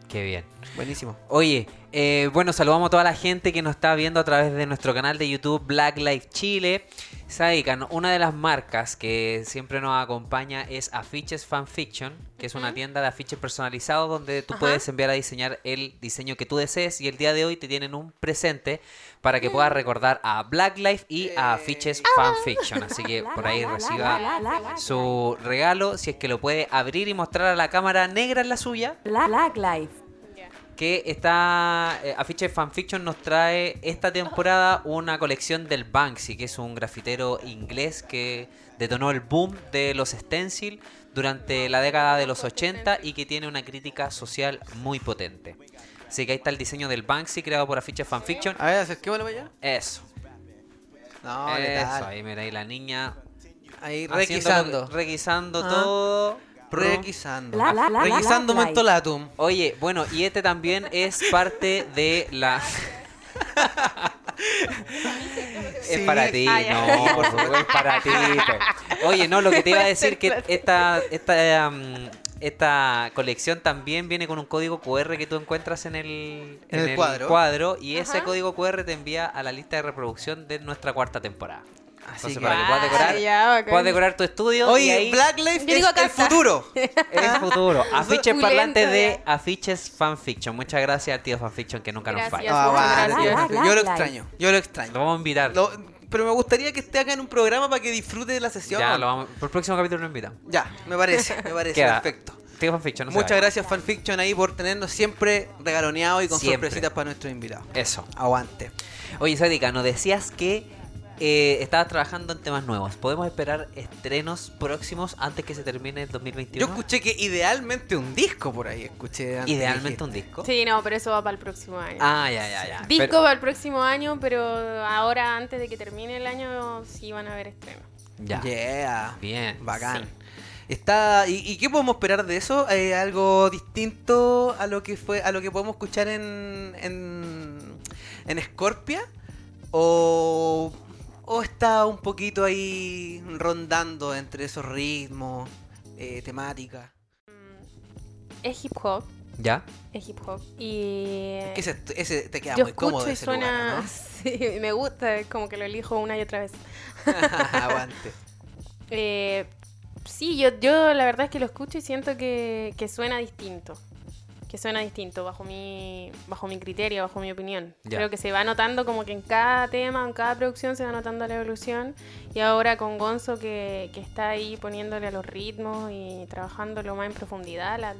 Qué bien. Buenísimo. Oye, eh, bueno, saludamos a toda la gente que nos está viendo a través de nuestro canal de YouTube Black Life Chile. Sadikan, una de las marcas que siempre nos acompaña es Afiches Fanfiction, que es una tienda de afiches personalizados donde tú Ajá. puedes enviar a diseñar el diseño que tú desees y el día de hoy te tienen un presente para que puedas recordar a Black Life y a Afiches Fanfiction. Así que por ahí reciba su regalo, si es que lo puede abrir y mostrar a la cámara negra en la suya Black Life. Que está eh, Afiche Fanfiction nos trae esta temporada una colección del Banksy, que es un grafitero inglés que detonó el boom de los stencil durante la década de los 80 y que tiene una crítica social muy potente. Así que ahí está el diseño del Banksy creado por Afiche Fanfiction. A ver, acerquémoslo allá. Eso, No, eso, ahí mira ahí la niña Ahí requisando. requisando Ah. todo. Requisando. La- la- la- Requisando la- la- mentolatum. Oye, bueno, y este también es parte de la... Es Sí. para ti, Ah, no, por favor, es para ti. Oye, no, lo que te iba a decir que esta, esta, um, esta colección también viene con un código QR que tú encuentras en el, En el cuadro. y ese código QR te envía a la lista de reproducción de nuestra cuarta temporada. Así Entonces, que- para que puedas decorar, Ah, ya, bacán. puedas decorar tu estudio y Oye, ahí Black Life es el futuro. el futuro. Afiches parlantes de ya. afiches fanfiction. Muchas gracias al tío fanfiction que nunca nos falla. Ah, muchas vale, gracias. tío, Black Yo lo extraño. Yo lo Lo extraño. vamos a invitar. Lo- pero me gustaría que esté acá en un programa para que disfrute de la sesión. Ya, lo vamos, por el próximo capítulo lo invitamos. Ya, me parece, me parece Queda. perfecto. Tío fanfiction, no Muchas gracias Fanfiction ahí por tenernos siempre regaloneados y con Siempre. sorpresitas para nuestros invitados. Eso. Aguante. Oye, Sadika, nos decías que eh, estabas trabajando en temas nuevos. ¿Podemos esperar estrenos próximos antes que se termine el Yo 2021? escuché que idealmente un disco por ahí, escuché antes Idealmente un disco. Sí, no, pero eso va para el próximo año. Ah, ya, ya, ya. Disco Pero- para el próximo año, pero ahora antes de que termine el año sí van a haber estrenos. ya. Yeah. Bien. Bacán. Sí. Está, ¿y, y qué podemos esperar de eso? Eh, ¿Algo distinto a lo que fue, a lo que podemos escuchar en, en, en Scorpia? ¿O, ¿O está un poquito ahí rondando entre esos ritmos, eh, temáticas? Es hip hop, ¿Ya? es hip hop. Y Que ese, ese te queda yo muy cómodo y ese suena... lugar, Sí, me gusta, es como que lo elijo una y otra vez. Aguante. Eh, sí, yo, yo la verdad es que lo escucho y siento que, que suena distinto. Que suena distinto bajo mi, bajo mi criterio, bajo mi opinión. Ya. Creo que se va notando como que en cada tema, en cada producción se va notando la evolución. Y ahora con Gonzo que, que está ahí poniéndole a los ritmos y trabajándolo más en profundidad, la-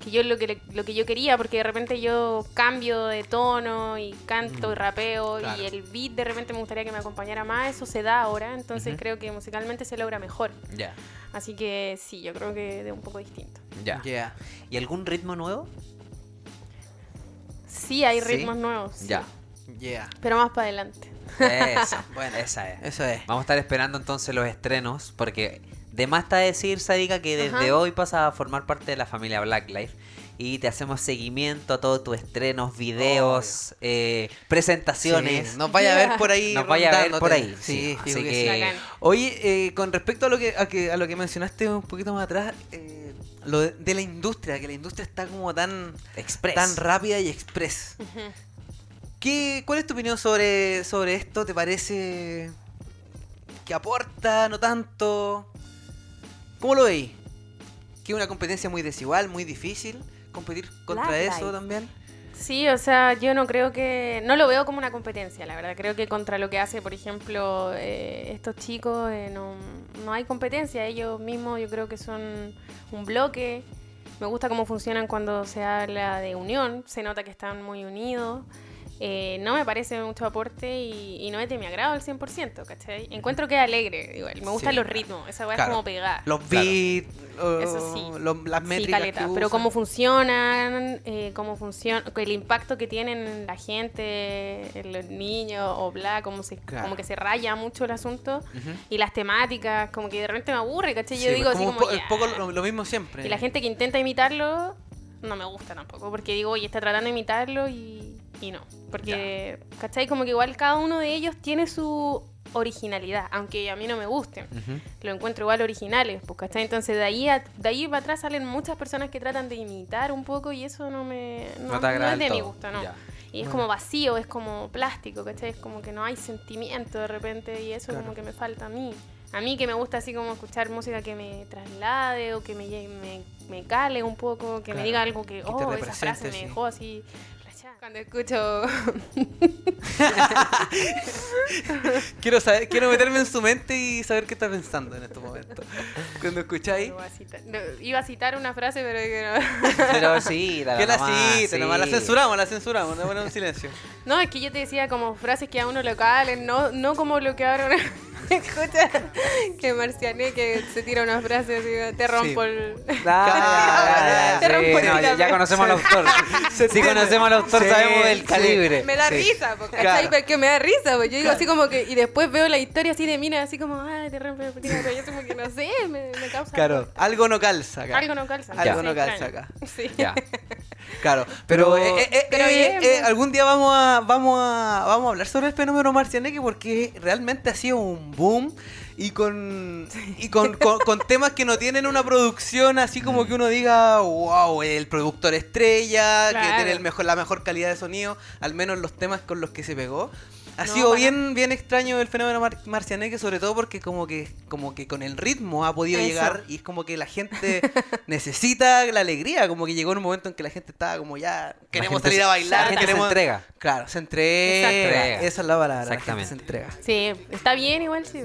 que yo lo que, lo que yo quería, porque de repente yo cambio de tono y canto y rapeo claro. y el beat de repente me gustaría que me acompañara más, eso se da ahora, entonces Ujú. creo que musicalmente se logra mejor. Ya. Así que sí, yo creo que de un poco distinto. Ya. Yeah. ¿Y algún ritmo nuevo? Sí, hay ¿Sí? ritmos nuevos. sí, Ya. Yeah. Pero más para adelante. Eso. Bueno. esa es. Eso es. Vamos a estar esperando entonces los estrenos, porque de más está decir, Sadika, que desde Ajá. hoy pasas a formar parte de la familia Black Life y te hacemos seguimiento a todos tus estrenos, videos, eh, presentaciones. Sí, nos vaya a ver por ahí. Nos vaya a ver por ahí, Sí, sí. Así que. Oye, eh, con respecto a lo que, a que a lo que mencionaste un poquito más atrás, eh, lo de, de la industria, que la industria está como tan, Express. tan rápida y express. ¿Qué, ¿Cuál es tu opinión sobre, sobre esto? ¿Te parece que aporta, no tanto? ¿Cómo lo veis? ¿Que es una competencia muy desigual, muy difícil competir contra Black eso también? Sí, o sea, yo no creo que. No lo veo como una competencia, la verdad. Creo que contra lo que hace, por ejemplo, eh, estos chicos, eh, no, no hay competencia. Ellos mismos, yo creo que son un bloque. Me gusta cómo funcionan cuando se habla de unión. Se nota que están muy unidos. Eh, no me parece mucho aporte y, y no es de mi agrado al 100%, ¿cachai? Encuentro que es alegre, igual. Me gustan Sí. los ritmos, esa weá es como pegar. Los Claro. beats, Eso sí. las Sí, métricas. caleta, que pero cómo funcionan, eh, cómo funciona, el impacto que tienen en la gente, en los niños o bla, como, se, Claro. como que se raya mucho el asunto y las temáticas, como que de repente me aburre, ¿cachai? Sí, Yo digo así como un como po- ya. un poco lo, lo mismo siempre. Y la gente que intenta imitarlo no me gusta tampoco, porque digo, oye, está tratando de imitarlo y, y no. Porque, ¿cachai? Como que igual cada uno de ellos tiene su originalidad, aunque a mí no me gusten. Lo encuentro igual originales, pues, ¿cachai? Entonces de ahí, a- de ahí para atrás salen muchas personas que tratan de imitar un poco y eso no me... No, No te agrada es de mi gusto, no. Ya. Y es como vacío, es como plástico, ¿cachai? Es como que no hay sentimiento de repente y eso Claro. como que me falta a mí. A mí que me gusta así como escuchar música que me traslade o que me, me, me cale un poco, que Claro. me diga algo que, oh, esa frase me dejó así. Cuando escucho... Quiero, saber, quiero meterme en su mente y saber qué está pensando en estos momentos. Cuando escucháis. Iba a citar, no, iba a citar una frase, pero que no. Pero sí, la Que la cite, nomás la censuramos, la censuramos, no ponemos en silencio. No, es que yo te decía como frases que a uno lo calen, no, no como lo que ahora uno escucha que Marciané que se tira una frase así, te rompo Sí. el... Ah, Te sí, rompo el no, ya, conocemos al autor. Si conocemos al autor, Sí, sabemos del sí. calibre. Me da Sí. risa, porque Claro. Porque me da risa, pues yo digo así como que, y después veo la historia así de mina, así como, ay, te rompe el ligamento", y yo como que no sé, me, me causa... Claro, algo no calza acá. Algo no calza. Algo no calza acá. Sí. Ya. Claro, pero, Pero- eh, eh, pero eh, bien, eh, pues. algún día vamos a, vamos a vamos a hablar sobre el fenómeno Marcianeque porque realmente ha sido un boom y con y con, con- con temas que no tienen una producción así como que uno diga wow el productor estrella que tiene el mejor la mejor calidad de sonido al menos los temas con los que se pegó ha No, sido bien bien extraño el fenómeno Mar- Marcianeque sobre todo porque como que como que con el ritmo ha podido Eso. llegar y es como que la gente necesita la alegría como que llegó en un momento en que la gente estaba como ya queremos salir a bailar la gente se queremos entrega. claro se entrega Exacto. esa es la palabra la gente se entrega Sí, está bien igual, sí.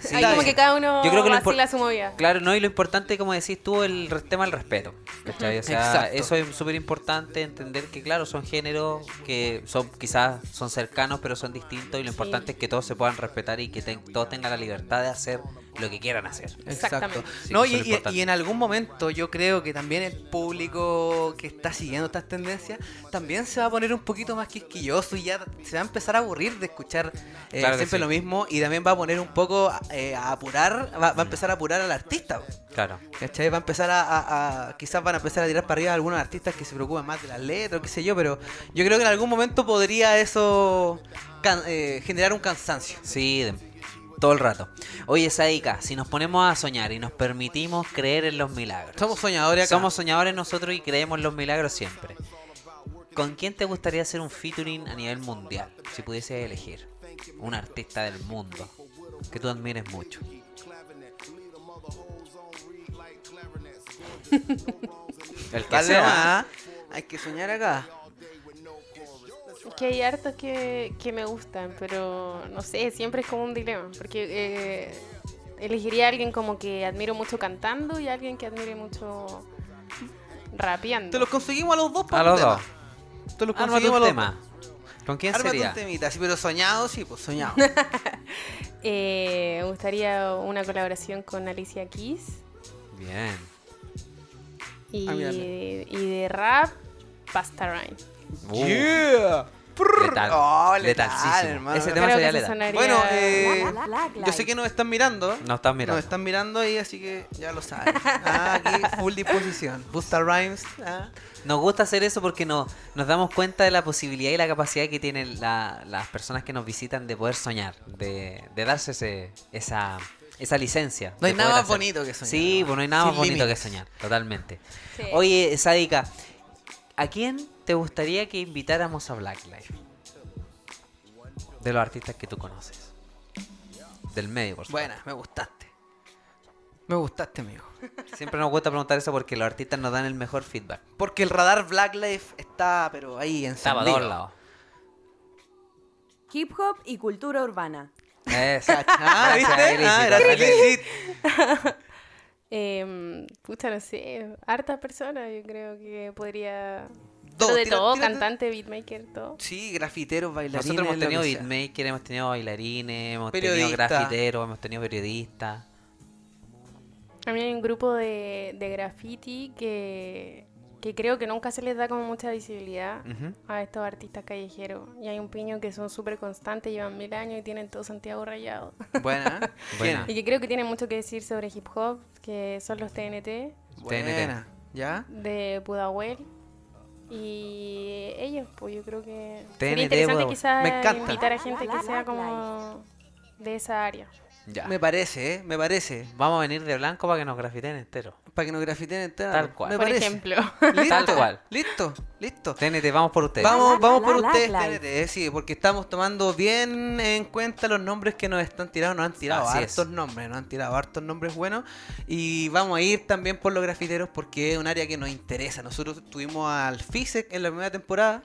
Sí. Ahí Está como que cada uno Yo creo que vacila su movida. Claro, no, y lo importante, como decís tú, el tema del respeto. ¿cachai? O sea, Exacto. eso es súper importante, entender que, claro, son géneros que son quizás son cercanos, pero son distintos, y lo Sí. importante es que todos se puedan respetar y que ten- todos tengan la libertad de hacer lo que quieran hacer. Exacto. Sí, no, y, y- en algún momento yo creo que también el público que está siguiendo estas tendencias también se va a poner un poquito más quisquilloso y ya se va a empezar a aburrir de escuchar eh, Claro siempre sí. lo mismo y también va a poner un poco eh, a apurar, va, va a empezar a apurar al artista. Claro. ¿Cachai? Va a empezar a, a- a- Quizás van a empezar a tirar para arriba algunos artistas que se preocupan más de las letras, o qué sé yo, pero yo creo que en algún momento podría eso can- eh, generar un cansancio. Sí, de- todo el rato. Oye, Saika, si nos ponemos a soñar y nos permitimos creer en los milagros. Somos soñadores acá. Somos soñadores nosotros y creemos en los milagros siempre. ¿Con quién te gustaría hacer un featuring a nivel mundial? Si pudieses elegir. Un artista del mundo que tú admires mucho. El que Dale sea. ¿ah? Hay que soñar acá. Que hay hartos que, que me gustan, pero no sé, siempre es como un dilema. Porque eh, elegiría a alguien como que admiro mucho cantando y a alguien que admire mucho rapeando. Te los conseguimos a los dos, por A los tema. dos. Te los conseguimos a los tema. dos. ¿Con quién Ármate sería? un temita, sí, pero soñado, sí, pues soñado. Eh, me gustaría una colaboración con Alicia Keys. Bien. Y, Ah, y de rap, Pasta Rhyme. Uh, yeah. Letal. Oh, letal, hermano. Ese tema Creo sería que letal. sonaría... Bueno, eh, yo sé que nos están mirando. No estás mirando. Nos están mirando ahí, así que ya lo saben. Ah, aquí full disposición. Busta Rhymes. ah. Nos gusta hacer eso porque no, nos damos cuenta de la posibilidad y la capacidad que tienen la- las personas que nos visitan de poder soñar, de, de darse ese, esa, esa licencia. No hay nada más bonito que soñar, Sí, ¿no? pues no hay nada Sin más bonito que soñar, totalmente. Sí. Oye, Sadika, ¿a quién te gustaría que invitáramos a Black Life? De los artistas que tú conoces. Del medio, por supuesto. Buena, me gustaste. Me gustaste, amigo. Siempre nos gusta preguntar eso porque los artistas nos dan el mejor feedback. Porque el radar Black Life está, pero ahí Estaba a encendido. todos lados. Hip hop y cultura urbana. Eso. Ah, ¿viste? Ah, era. Eh, pucha, no sé, hartas personas yo creo que podría Pero de tira- todo, cantante, beatmaker, todo. Sí, grafiteros, bailarines. Nosotros hemos tenido beatmaker, hemos tenido bailarines, hemos tenido grafiteros, hemos tenido periodistas. A mí hay un grupo de, de graffiti que, que creo que nunca se les da como mucha visibilidad a estos artistas callejeros. Y hay un piño que son súper constantes, llevan mil años y tienen todo Santiago rayado. Buena. ¿eh? Buena. y que creo que tienen mucho que decir sobre hip hop, que son los TNT Buena. ¿Ya? de Pudahuel. Y ellos, pues yo creo que TNT sería interesante quizás invitar a gente que sea como de esa área. Ya. Me parece, ¿eh? Me parece. Vamos a venir de blanco para que nos grafiten entero. Para que nos grafiten entera. Tal cual. Me Por parece. ejemplo. Listo. Tal cual. Listo. Listo. TNT, vamos por ustedes. Vamos, vamos por ustedes. TNT, eh, sí, porque estamos tomando bien en cuenta los nombres que nos están tirando. Nos han tirado Así hartos es. nombres, nos han tirado hartos nombres buenos. Y vamos a ir también por los grafiteros porque es un área que nos interesa. Nosotros tuvimos al FISEC en la primera temporada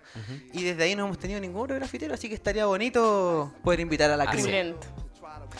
y desde ahí no hemos tenido ningún otro grafitero, así que estaría bonito poder invitar a la. Opulento.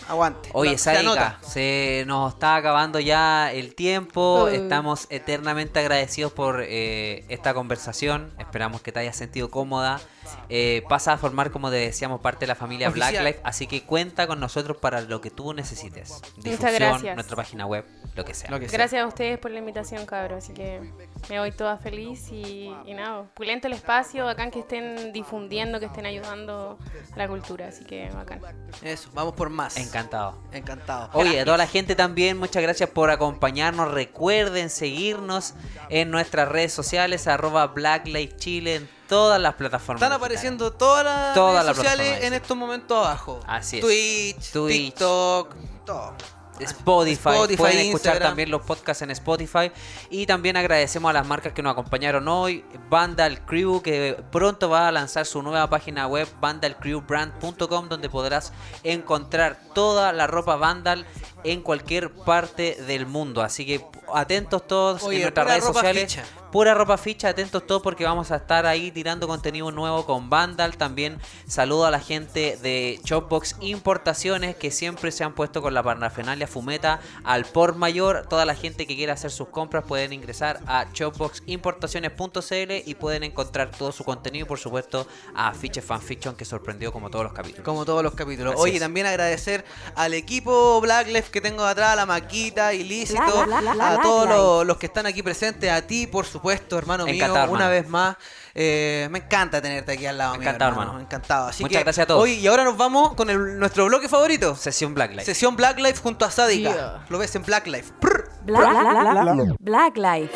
Aguante. Oye, Se anota. se nos está acabando ya el tiempo. Estamos eternamente agradecidos por eh, esta conversación. Esperamos que te hayas sentido cómoda. Eh, pasa a formar, como te decíamos, parte de la familia Oficial. Black Life. Así que cuenta con nosotros para lo que tú necesites. Difusión, nuestra página web, lo que sea. Lo que sea. Gracias a ustedes por la invitación, cabros. Así que me voy toda feliz y, y nada, pulento el espacio, bacán que estén difundiendo, que estén ayudando a la cultura. Así que bacán. Eso, vamos por más. Encantado. Encantado. Oye, a toda la gente también, muchas gracias por acompañarnos. Recuerden seguirnos en nuestras redes sociales, arroba Black Life Chile, en todas las plataformas. Están digitales. apareciendo todas las Todas redes las sociales en estos momentos abajo. Así es. Twitch, Twitch. TikTok, todo. Spotify, Spotify, pueden escuchar Instagram. también los podcasts en Spotify y también agradecemos a las marcas que nos acompañaron hoy, Vandal Crew que pronto va a lanzar su nueva página web vandalcrewbrand.com donde podrás encontrar toda la ropa Vandal en cualquier parte del mundo, así que atentos todos Oye, en nuestras redes sociales. ficha. Pura ropa ficha, atentos todos porque vamos a estar ahí tirando contenido nuevo con Vandal. También saludo a la gente de Shopbox Importaciones que siempre se han puesto con la parafernalia fumeta al por mayor. Toda la gente que quiera hacer sus compras pueden ingresar a shopboximportaciones.cl y pueden encontrar todo su contenido y por supuesto a Fiches Fanfiction que sorprendió como todos los capítulos. Como todos los capítulos. Así Oye, es. también agradecer al equipo Blackleft que tengo atrás, a la Maquita, Ilícito, a todos los, los que están aquí presentes, a ti, por supuesto, hermano mío, Encantado, una hermano. vez más. Eh, me encanta tenerte aquí al lado mío, Encantado, hermano. hermano. Encantado. Así Muchas que, gracias a todos. Oye, y ahora nos vamos con el- nuestro bloque favorito. Sesión Black Life. Sesión Black Life junto a Sadika. Yeah. Lo ves en Black Life. Prr. Black, Black, Black, Black Life.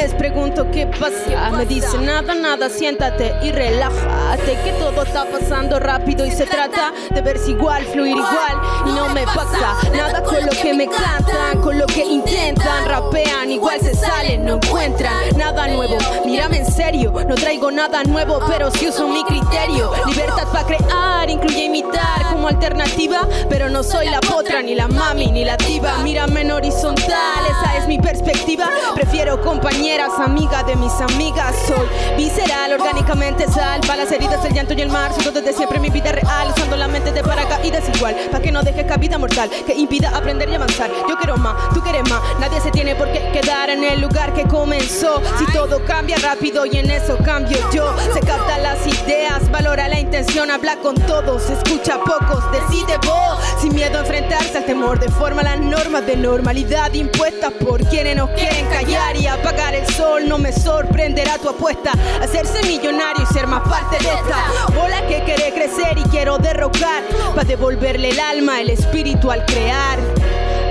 Les pregunto qué pasa. Me dicen nada, nada, siéntate y relájate. Que todo está pasando rápido y se trata de verse igual, fluir igual. Y no me pasa nada con lo que me cantan, con lo que intentan. Rapean, igual se salen, no encuentran nada nuevo. Mírame en serio, no traigo nada nuevo, pero si uso mi criterio. Libertad para crear, incluye imitar como alternativa. Pero no soy la potra, ni la mami, ni la diva. Mírame en horizontal, esa es mi perspectiva. Prefiero compañeras, amigas de mis amigas. Soy visceral, orgánicamente sal. Para las heridas, el llanto y el mar. Siento desde siempre mi vida real. Usando la mente de paracaídas igual. Para que no deje cabida mortal que impida aprender y avanzar. Yo quiero más, tú quieres más. Nadie se tiene por qué quedar en el lugar que comenzó. Si todo cambia rápido y en eso cambio yo. Se captan las ideas, valora la intención, habla con todos, escucha a pocos, decide vos. sin miedo a enfrentarse al temor, de forma las normas de normalidad impuestas por quienes nos quieren callar y apagar el sol. No me sorprenderá tu apuesta, hacerse millonario y ser más parte de esta bola que quiere crecer y quiero derrocar para devolverle el alma, el espíritu al crear,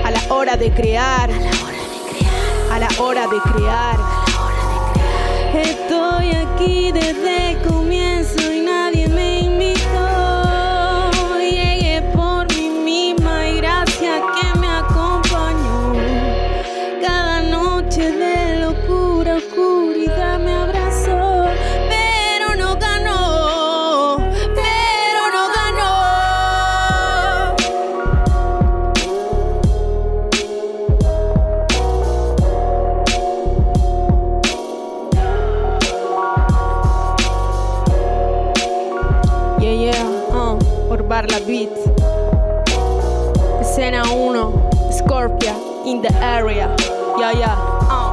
a la hora de crear, a la hora de crear. Estoy aquí desde el comienzo the area. Yeah, uh.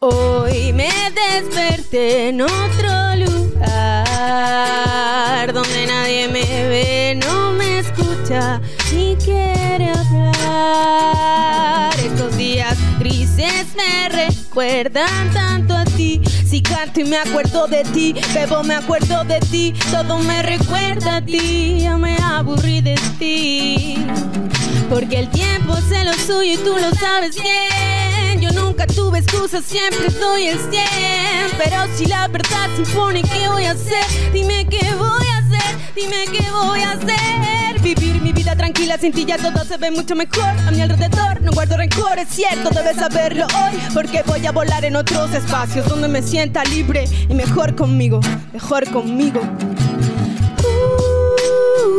Hoy me desperté en otro lugar donde nadie me ve, no me escucha ni quiere grises me recuerdan tanto a ti. Si canto y me acuerdo de ti, bebo me acuerdo de ti, todo me recuerda a ti. Ya me aburrí de ti. Porque el tiempo sé lo suyo y tú lo sabes bien. Yo nunca tuve excusas, siempre doy el 100. Pero si la verdad se impone, ¿qué voy a hacer? Dime qué voy a hacer, dime qué voy a hacer. Vivir mi vida tranquila, sin ti ya todo se ve mucho mejor. A mi alrededor no guardo rencor, es cierto, debes saberlo hoy. Porque voy a volar en otros espacios donde me sienta libre y mejor conmigo, mejor conmigo.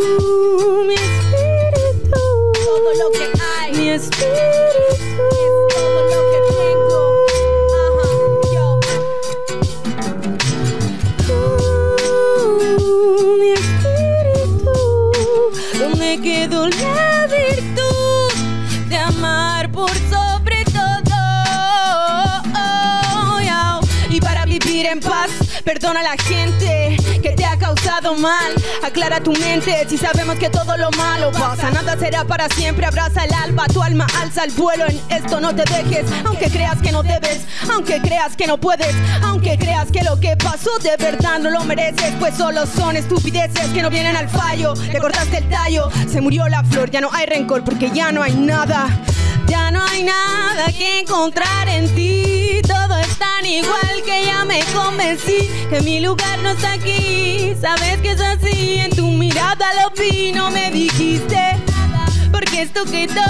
Uh, mi espíritu. Todo lo que hay. Mi espíritu. Donde quedó la mal. Aclara tu mente si sabemos que todo lo malo pasa. Nada será para siempre. Abraza el alba, tu alma alza el vuelo. En esto no te dejes, aunque creas que no debes, aunque creas que no puedes, aunque creas que lo que pasó de verdad no lo mereces. Pues solo son estupideces que no vienen al fallo. Te cortaste el tallo, se murió la flor. Ya no hay rencor porque ya no hay nada. No hay nada que encontrar en ti. Todo es tan igual que ya me convencí que mi lugar no está aquí. Sabes que es así. En tu mirada lo vi, no me dijiste nada. Porque esto quedó.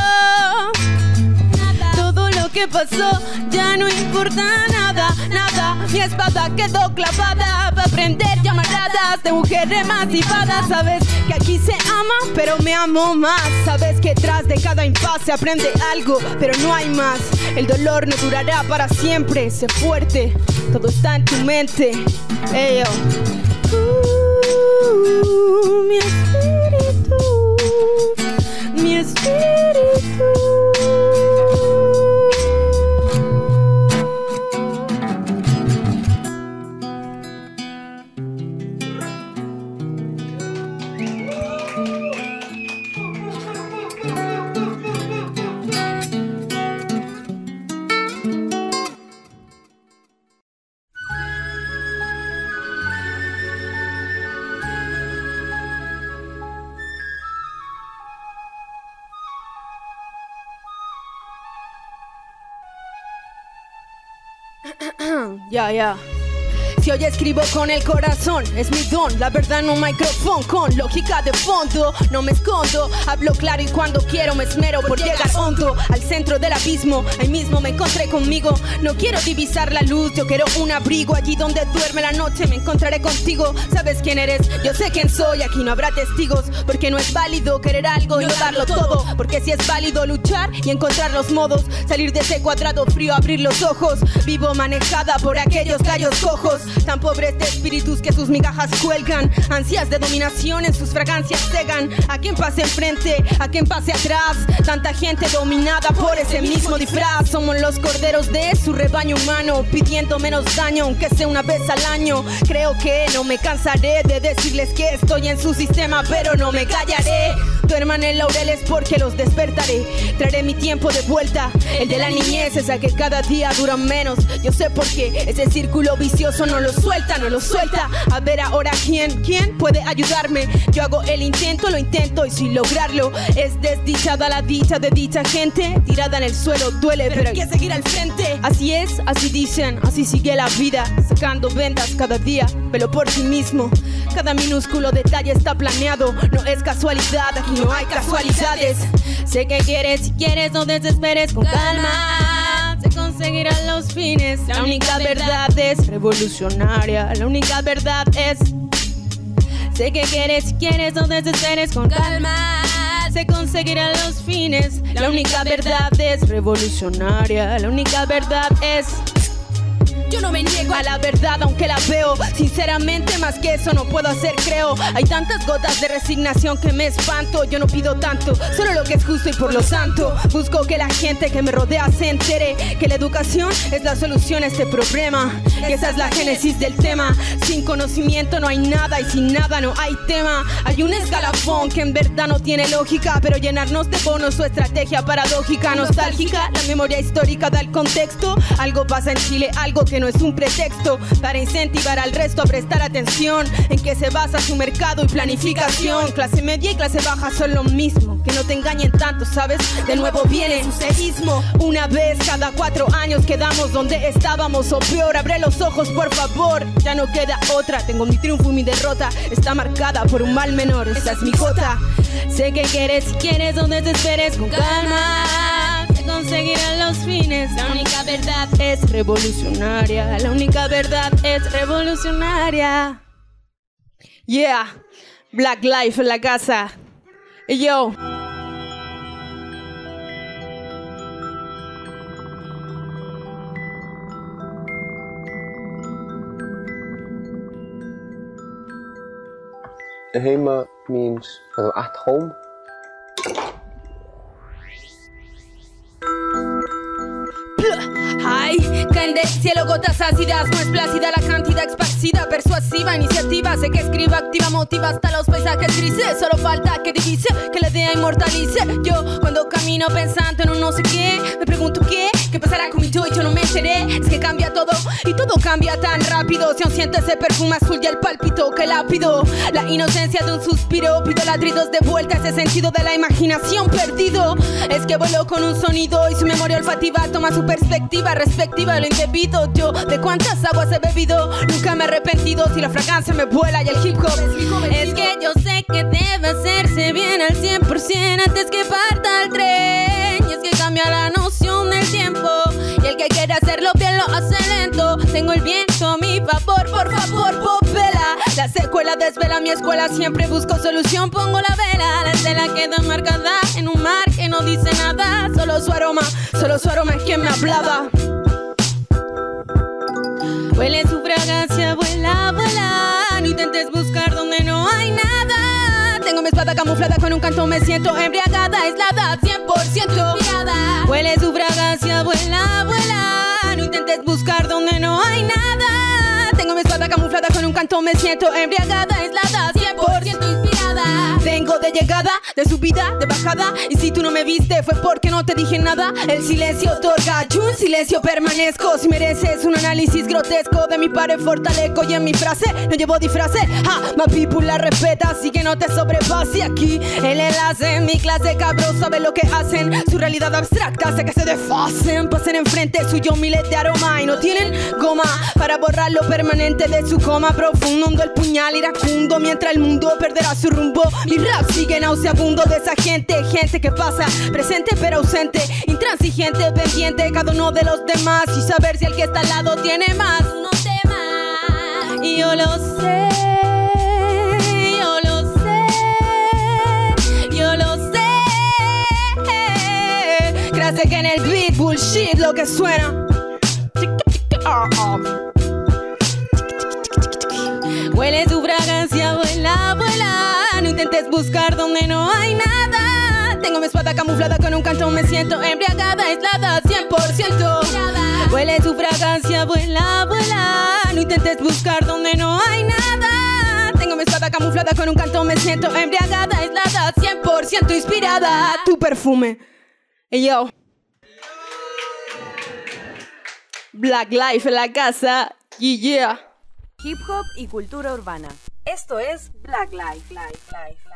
Lo que pasó ya no importa nada, nada. Mi espada quedó clavada para prender llamaradas de mujeres emancipadas. Sabes que aquí se ama, pero me amo más. Sabes que tras de cada impasse aprende algo, pero no hay más. El dolor no durará para siempre. Sé fuerte, todo está en tu mente. Uh, mi espíritu, mi espíritu. Ya, ya. Si hoy escribo con el corazón, es mi don. La verdad no micrófono con lógica de fondo. No me escondo, hablo claro y cuando quiero me esmero por llegar hondo al centro del abismo. Ahí mismo me encontré conmigo. No quiero divisar la luz, yo quiero un abrigo. Allí donde duerme la noche me encontraré contigo. ¿Sabes quién eres? Yo sé quién soy. Aquí no habrá testigos porque no es válido querer algo y no darlo todo. Porque si es válido luchar y encontrar los modos, salir de ese cuadrado frío, abrir los ojos. Vivo manejada por aquellos gallos cojos. Tan pobres de espíritus que sus migajas cuelgan. Ansias de dominación en sus fragancias cegan. A quien pase enfrente, a quien pase atrás. Tanta gente dominada por ese mismo disfraz. Somos los corderos de su rebaño humano, pidiendo menos daño, aunque sea una vez al año. Creo que no me cansaré de decirles que estoy en su sistema, pero no me callaré. Duerman en laureles porque los despertaré. Traeré mi tiempo de vuelta, el de la niñez, esa que cada día dura menos. Yo sé por qué ese círculo vicioso no lo suelta, no lo suelta. A ver ahora quién, quién puede ayudarme. Yo hago el intento, lo intento y sin lograrlo. Es desdichada la dicha de dicha gente. Tirada en el suelo duele, pero hay que seguir al frente. Así es, así dicen, así sigue la vida. Sacando vendas cada día, pero por ti mismo. Cada minúsculo detalle está planeado, no es casualidad, aquí no hay casualidades. Sé que quieres, si quieres, no desesperes con calma. Se conseguirán los fines, la única verdad es revolucionaria, la única verdad es. Sé que quieres, si quieres, no desesperes con calma. Se conseguirán los fines, la única verdad es revolucionaria, la única verdad es. Yo no me niego a la verdad, aunque la veo. Sinceramente, más que eso no puedo hacer, creo. Hay tantas gotas de resignación que me espanto. Yo no pido tanto, solo lo que es justo y por lo santo. Busco que la gente que me rodea se entere que la educación es la solución a este problema. Y esa es la génesis del tema. Sin conocimiento no hay nada y sin nada no hay tema. Hay un escalafón que en verdad no tiene lógica, pero llenarnos de bonos su estrategia paradójica, nostálgica. La memoria histórica da el contexto. Algo pasa en Chile, algo que no es un pretexto para incentivar al resto a prestar atención en que se basa su mercado y planificación. Clase media y clase baja son lo mismo, que no te engañen tanto, ¿sabes? De nuevo viene el sucedismo. Una vez cada cuatro años quedamos donde estábamos o peor, abre los ojos por favor. Ya no queda otra, tengo mi triunfo y mi derrota. Está marcada por un mal menor, esa es mi jota. Sé que quieres, si quieres, donde te esperes con calma conseguirán los fines. La única verdad es revolucionaria. La única verdad es revolucionaria. Yeah, Black Life en la casa. Yo. Heima means at home. Ay, caen cielo gotas ácidas, no es plácida la cantidad esparcida, persuasiva, iniciativa, sé que escriba, activa, motiva hasta los paisajes grises, solo falta que divise, que la idea inmortalice. Yo cuando camino pensando en un no sé qué, me pregunto qué, qué pasará con mi yo y yo no me enteré, es que cambia todo y todo cambia tan rápido, si aún siento ese perfume azul y el pálpito que lápido, la inocencia de un suspiro, pido ladridos de vuelta, ese sentido de la imaginación perdido, es que vuelo con un sonido y su memoria olfativa toma su perspectiva respectiva de lo indebido. Yo de cuántas aguas he bebido, nunca me he arrepentido si la fragancia me vuela y el hip hop es que yo sé que debe hacerse bien al 100% antes que parta el tren. Y es que cambia la noción del tiempo y el que quiere hacerlo bien lo hace lento. Tengo el viento secuela desvela mi escuela, siempre busco solución, pongo la vela. La estela queda marcada en un mar que no dice nada, solo su aroma, solo su aroma es quien me hablaba. Huele su fragancia, vuela, vuela. No intentes buscar donde no hay nada. Tengo mi espada camuflada con un canto, me siento embriagada, aislada, 100% mirada. Huele su fragancia, vuela, vuela. No intentes buscar donde no hay nada. Espada camuflada con un canto, me siento embriagada, aislada, 100% inspirada. Vengo de llegada, de subida, de bajada. Y si tú no me viste, fue porque no te dije nada. El silencio otorga, en silencio permanezco. Si mereces un análisis grotesco de mi pared fortalezco y en mi frase no llevo disfraces. Ja, my people la respeta, así que no te sobrepase aquí. El enlace en mi clase, cabrón, sabe lo que hacen. Su realidad abstracta hace que se desfacen. Pasen enfrente suyo miles de aroma y no tienen goma para borrar lo permanente de su coma profundo. El puñal iracundo mientras el mundo perderá su rumbo. Mi rap sigue nauseabundo de esa gente, gente que pasa presente pero ausente, intransigente, pendiente cada uno de los demás y saber si el que está al lado tiene más. No temas, y yo lo sé. Yo lo sé, yo lo sé. Gracias que en el beat bullshit lo que suena. Huele vuela. No intentes buscar donde no hay nada. Tengo mi espada camuflada con un canto, me siento embriagada, aislada, 100%. Huele su fragancia, vuela, vuela. No intentes buscar donde no hay nada. Tengo mi espada camuflada con un canto, me siento embriagada, aislada, 100% inspirada. Tu perfume. Hey, yo. Black Life en la casa. Yeah. Hip hop y cultura urbana. Esto es Black Life, Life, Life.